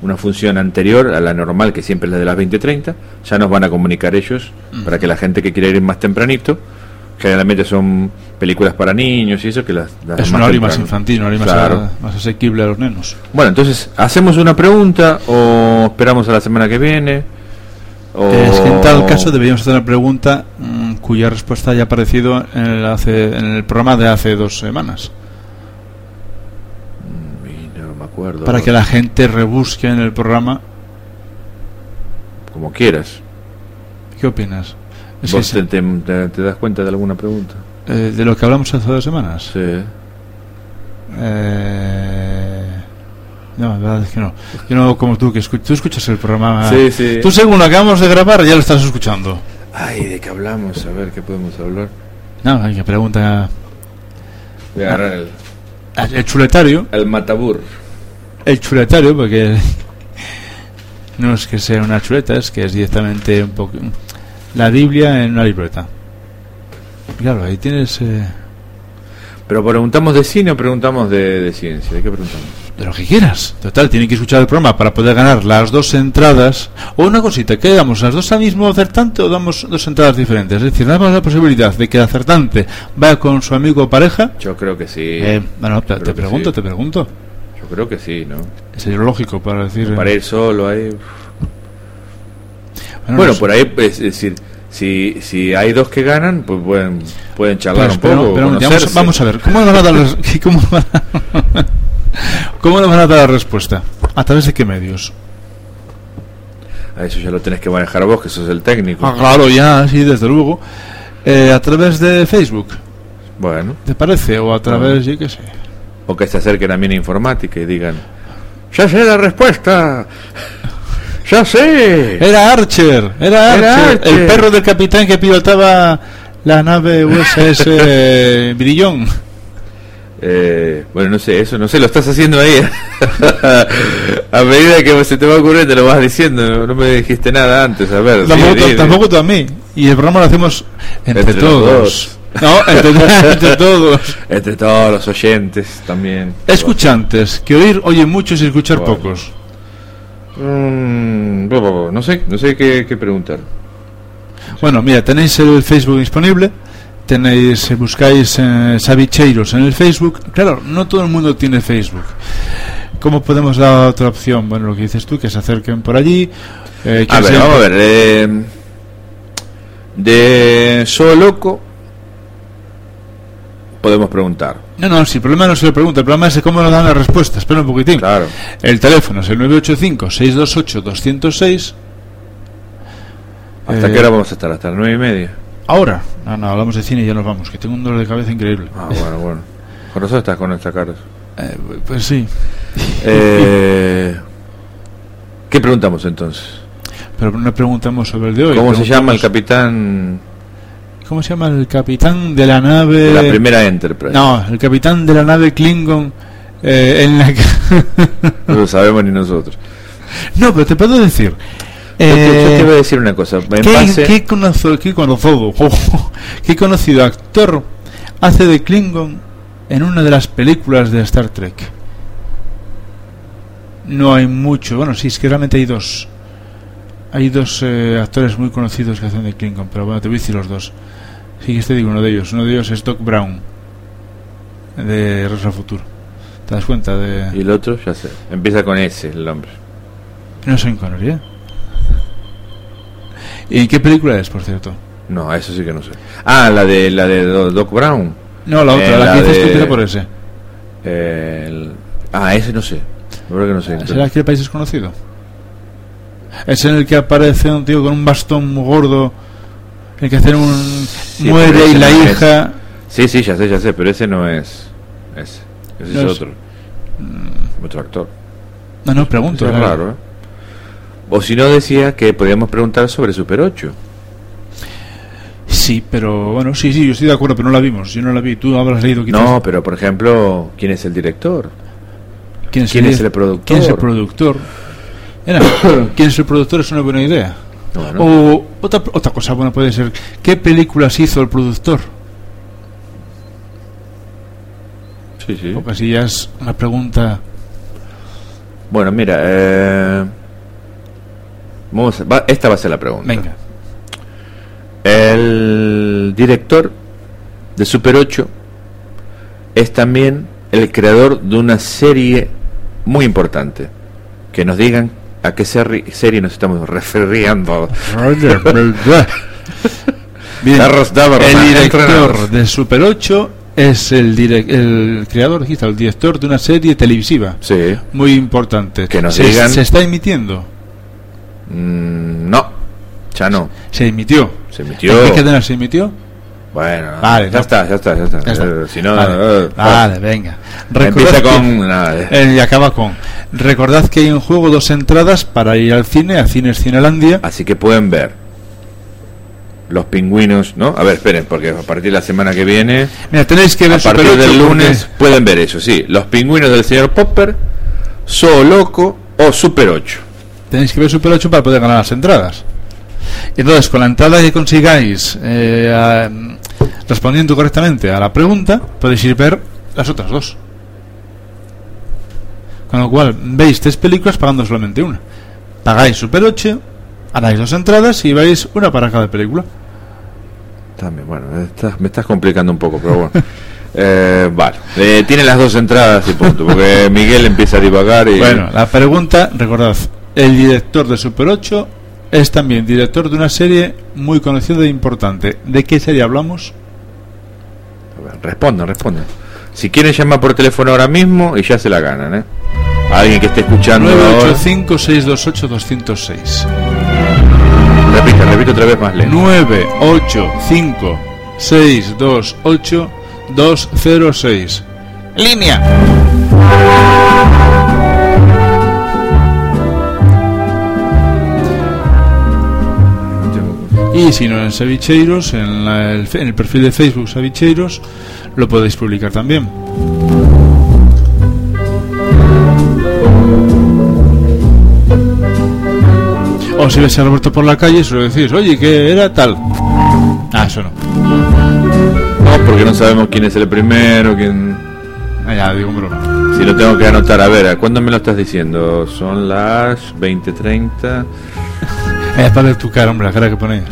una función anterior a la normal, que siempre es la de las 20.30, ya nos van a comunicar ellos para que la gente que quiera ir más tempranito, generalmente son películas para niños y eso, que las, las Es un horario más infantil, un horario más, Claro. a- más asequible a los nenos. Bueno, entonces, ¿hacemos una pregunta o esperamos a la semana que viene? O... Es que en tal caso deberíamos hacer una pregunta mm, cuya respuesta haya aparecido en el, hace, en el programa de hace dos semanas. Y no me acuerdo. Para que la gente rebusque en el programa. Como quieras. ¿Qué opinas? Es ¿Vos te, te- te- te das cuenta de alguna pregunta? eh, de lo que hablamos hace dos semanas. Sí. Eh, No, la verdad es que no. Yo no como tú, que escu- tú escuchas el programa. Sí, sí. Tú según lo acabamos de grabar ya lo estás escuchando. Ay, ¿de qué hablamos? A ver, ¿qué podemos hablar? No, hay que pregunta Voy a agarrar el, el chuletario. el matabur. El chuletario, porque (laughs) no es que sea una chuleta, es que es directamente un poco la Biblia en una libreta. Claro, ahí tienes eh, Pero preguntamos de cine o preguntamos de, de ciencia. ¿De qué preguntamos? de lo que quieras. Total, tienen que escuchar el programa para poder ganar las dos entradas. O una cosita, ¿qué damos? ¿Las dos al mismo acertante o damos dos entradas diferentes? Es decir, damos la posibilidad de que el acertante vaya con su amigo o pareja. Yo creo que sí. Eh, bueno, te, pregunto, sí. te pregunto. Yo creo que sí, ¿no? Sería lógico para decir. Para ir solo ahí. No Bueno, por ahí, pues, es decir, si, si hay dos que ganan, pues pueden, pueden charlar Pero, un poco. pero- pero vamos, a ver, ¿cómo nos van a dar, (laughs) cómo van a, (laughs) cómo nos van a dar la respuesta? ¿A través de qué medios? A eso ya lo tenés que manejar vos, que sos el técnico. Ah, claro, ya, sí, desde luego. Eh, ¿A través de Facebook? Bueno, ¿Te parece? ¿O a través, yo qué sé? o que se acerquen a mí en informática y digan: ¡Ya sé la respuesta! (laughs) ¡Ya sé! Era Archer, era Archer, Era Archer. el perro del capitán que pilotaba la nave USS (laughs) Brillón. Eh, bueno, no sé, eso no sé, lo estás haciendo ahí. (laughs) a medida que se te va ocurriendo, lo vas diciendo. No, no me dijiste nada antes, a ver. Tampoco, tú a mí. Y el programa lo hacemos entre, todos. dos. No, entre, (laughs) entre todos. Entre todos los oyentes también. Escuchantes, que oír oye muchos y escuchar Bueno. pocos. Mm, no sé, no sé qué, qué preguntar. Bueno, mira, tenéis el Facebook disponible, tenéis, eh, buscáis eh, Sabicheiros en el Facebook. Claro, no todo el mundo tiene Facebook. ¿Cómo podemos dar otra opción? Bueno, lo que dices tú, que se acerquen por allí. eh, que A ver, vamos a ver. eh, de Solo Loco podemos preguntar. No, no, si el problema no se lo pregunta, el problema es cómo nos dan la respuesta. Espera un poquitín. Claro. El teléfono es el 985-628-206. ¿Hasta Eh, qué hora vamos a estar? ¿Hasta las nueve y media? Ahora. No, no, hablamos de cine y ya nos vamos, que tengo un dolor de cabeza increíble. Ah, bueno, bueno. Con nosotros estás con nuestra cara. Eh, pues sí. Eh, ¿Qué preguntamos entonces? Pero no preguntamos sobre el de hoy. ¿Cómo se llama el capitán ¿Cómo se llama el capitán de la nave? la primera Enterprise? No, el capitán de la nave Klingon eh, en la que... No lo sabemos ni nosotros. no, pero te puedo decir. Te- yo te eh, voy a decir una cosa. En ¿qué, base- qué conozo- qué conocido, (laughs) qué conocido actor hace de Klingon en una de las películas de Star Trek? No hay mucho. Bueno, sí, es que realmente hay dos. Hay dos eh, actores muy conocidos que hacen de Klingon, pero bueno, te voy a decir los dos. Sí que te digo uno de ellos. Uno de ellos es Doc Brown, de al Futuro. ¿Te das cuenta? De... Y el otro, ya sé. Empieza con S el nombre. No soy Connery, ¿eh? ¿Y qué película es, por cierto? No, eso sí que no sé. Ah, la de la de Do- Doc Brown. No, la otra, Eh, la, la que dices de- tú empieza por ese. Eh, el- Ah, ese no sé. Verdad que no sé. ¿Será que el país desconocido? Es en el que aparece un tío con un bastón muy gordo, el que hace un... pero muere y la no es. hija... Sí, sí, ya sé, ya sé, pero ese no es. Ese, ese No es es- otro. Otro actor. No, no, pregunto. Eso es raro, ¿eh? O si no, decía que podíamos preguntar sobre Super 8. Sí, pero bueno, sí, sí, yo estoy de acuerdo, pero no la vimos. Yo no la vi. Tú habrás leído quizás. No, pero por ejemplo, ¿quién es el director? ¿Quién, ¿quién sería- es el productor? ¿Quién es el productor? Era, (coughs) ¿Quién es el productor? Es una buena idea. Bueno, O otra, otra cosa buena puede ser, ¿qué películas hizo el productor? sí, sí. Porque así ya es una pregunta... Bueno, mira, eh, vamos a- va- esta va a ser la pregunta. Venga. El director de Super 8 es también el creador de una serie muy importante. Que nos digan a qué seri- serie nos estamos refiriendo. (laughs) Bien, el director de Super 8 es el, el creador, el director de una serie televisiva Sí. muy importante. Que nos se, digan- se está emitiendo. Mm, no, ya no. Se emitió. Se ¿En emitió qué cadena se emitió? Bueno, Vale, ya no. está, ya está, ya está. Ya está. Eh, Si no, vale, eh, vale, venga. Empieza Recordad con. que- nada, eh. y acaba con. Recordad que hay en juego dos entradas para ir al cine, a Cines Cinelandia. Así que pueden ver los pingüinos, ¿no? A ver, esperen, porque a partir de la semana que viene, Mira, tenéis que ver a partir Super 8 del porque- lunes, pueden ver eso, sí. Los pingüinos del señor Popper, So Loco o Super 8. Tenéis que ver Super 8 para poder ganar las entradas. Entonces, con la entrada que consigáis eh, a- respondiendo correctamente a la pregunta, podéis ir a ver las otras dos. Con lo cual, veis tres películas pagando solamente una. Pagáis Super 8, ganáis dos entradas y vais una para cada película. También, bueno, estás- me estás complicando un poco, pero bueno. (laughs) Eh, vale, Eh, tiene las dos entradas y punto, porque Miguel empieza a divagar y... Bueno, la pregunta, recordad, el director de Super 8 es también director de una serie muy conocida e importante. ¿De qué serie hablamos? Respondan, respondan. Si quieren llamar por teléfono ahora mismo y ya se la ganan, ¿eh? Alguien que esté escuchando ahora. 985-628-206. Repite, repite otra vez más lento. 985-628-206. Línea. Y si no en Sabicheiros, en, la- el, fe- en el perfil de Facebook Sabicheiros, lo podéis publicar también. O si ves a Roberto por la calle, solo decís, oye, que era tal. Ah, eso no. No, porque no sabemos quién es el primero, quién... Ah, ya, digo, broma. Si lo tengo que anotar, a ver, ¿a ¿cuándo me lo estás diciendo? Son las 20.30. Es para ver tu cara, hombre, la cara que ponéis.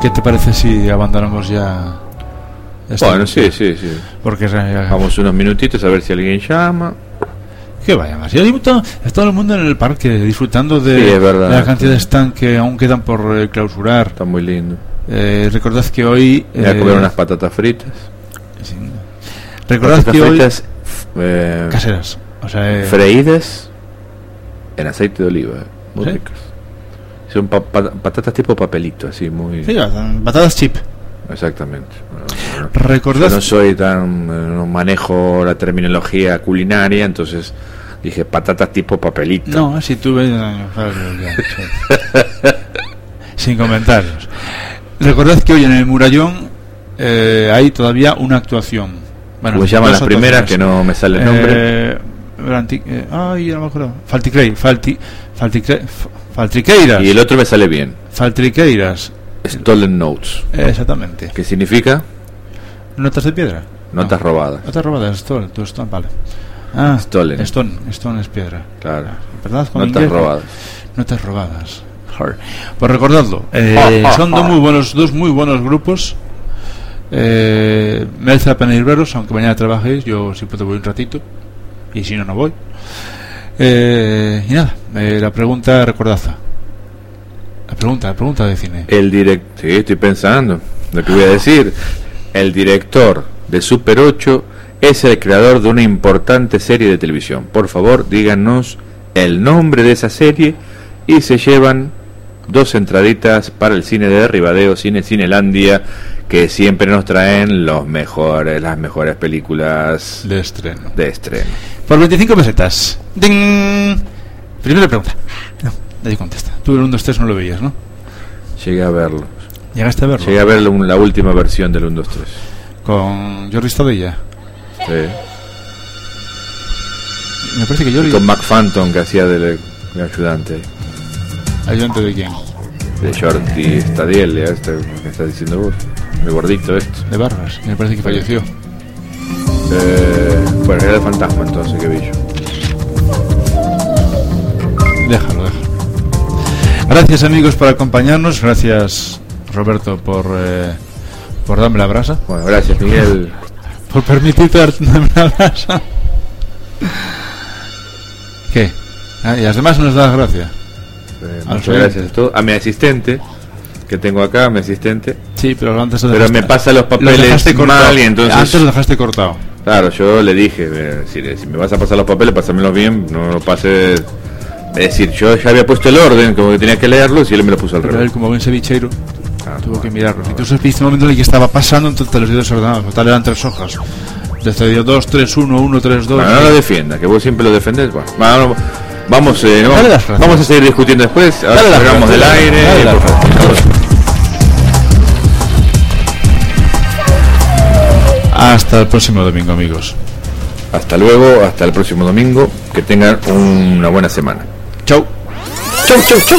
¿Qué te parece si abandonamos ya? esta Bueno, sí, sí, sí. Porque Vamos unos minutitos a ver si alguien llama. que vaya más. Hay todo, todo el mundo en el parque disfrutando de, Sí, verdad. de la cantidad de stand que aún quedan por eh, clausurar. Está muy lindo. Eh, recordad que hoy. Voy a eh, comer unas patatas fritas. sí. Recordad que hoy. fritas eh, Caseras. O sea, eh, freídas en aceite de oliva. Muy ¿Sí? ricas. Son pa- pa- patatas tipo papelito, así, muy... sí, patatas chip. Exactamente. Bueno, Recordad Yo no soy tan... eh, no manejo la terminología culinaria, entonces dije patatas tipo papelito. No, si tú ves. (laughs) Sin comentarios. Recordad que hoy en el Murallón eh, hay todavía una actuación. Bueno, se llaman las primeras, que no me sale el nombre. Eh, eh, ay, no me acuerdo. Falticrei, Falti, Falticre- Faltriqueiras. Y el otro me sale bien. Faltriqueiras. Stolen Notes. Eh, exactamente. ¿Qué significa? Notas de piedra. Notas No. robadas. Notas robadas, Stone, tu Stone, vale. Ah, Stolen. Stone, Stone es piedra. Claro. ¿Verdad? Con Notas inglés? robadas. Notas robadas. Har. Pues recordadlo, eh, (laughs) son dos muy buenos, dos muy buenos grupos. Eh, merece la pena ir veros, aunque mañana trabajéis, yo si puedo voy un ratito, y si no, no voy. Eh, y nada, eh, la pregunta recordaza. La pregunta, la pregunta de cine. El direct... Sí, estoy pensando lo que voy a decir. El director de Super 8 es el creador de una importante serie de televisión. Por favor, díganos el nombre de esa serie y se llevan dos entraditas para el cine de Ribadeo, Cine Cinelandia, que siempre nos traen los mejores, las mejores películas De estreno. de estreno. Por 25 pesetas. ¡Ding! Primera pregunta. No, nadie contesta. Tú el 1, 2, 3 no lo veías, ¿no? Llegué a verlo. Llegaste a verlo. Llegué a ver la, última versión del 1, 2, 3. Con Jordi Stadella. Sí. Me parece que Jordi... Y con Mac Phantom que hacía de, de ayudante. ¿Ayudante de quién? De Shorty Stadiel, este que estás diciendo vos. El gordito esto. De Barbas. Me parece que falleció. Eh, bueno, era el fantasma entonces que vi yo. Déjalo, déjalo. Gracias amigos por acompañarnos. Gracias Roberto por, eh, por darme la brasa. Bueno, gracias Miguel. Por permitirte dar- darme la brasa. ¿Qué? Ah, y a las demás nos das gracias. Eh, Al muchas gracias a todos. A mi asistente, que tengo acá, mi asistente. Sí, pero antes lo Pero me pasa los lo papeles cortado. mal y entonces... Antes lo dejaste cortado. Claro, yo le dije, eh, si, si me vas a pasar los papeles, pásamelos bien, no lo pases... Es decir, yo ya había puesto el orden, como que tenía que leerlo, y él me lo puso al Pero revés. él, como buen cevicheiro, Ah, tuvo que mirarlo. Entonces viste un momento en el que estaba pasando entre los dedos ordenados. Total eran tres hojas. Desde dio 2, 3, 1, 1, 3, 2. Bueno, no lo defienda, que vos siempre lo defendés. Bueno, bueno, vamos, eh, no, Dale las vamos, a seguir discutiendo después. Ahora salgamos del aire. Dale y las por favor. Hasta el próximo domingo, amigos. Hasta luego, hasta el próximo domingo. Que tengan una buena semana. Chau. Chau, chau, chau.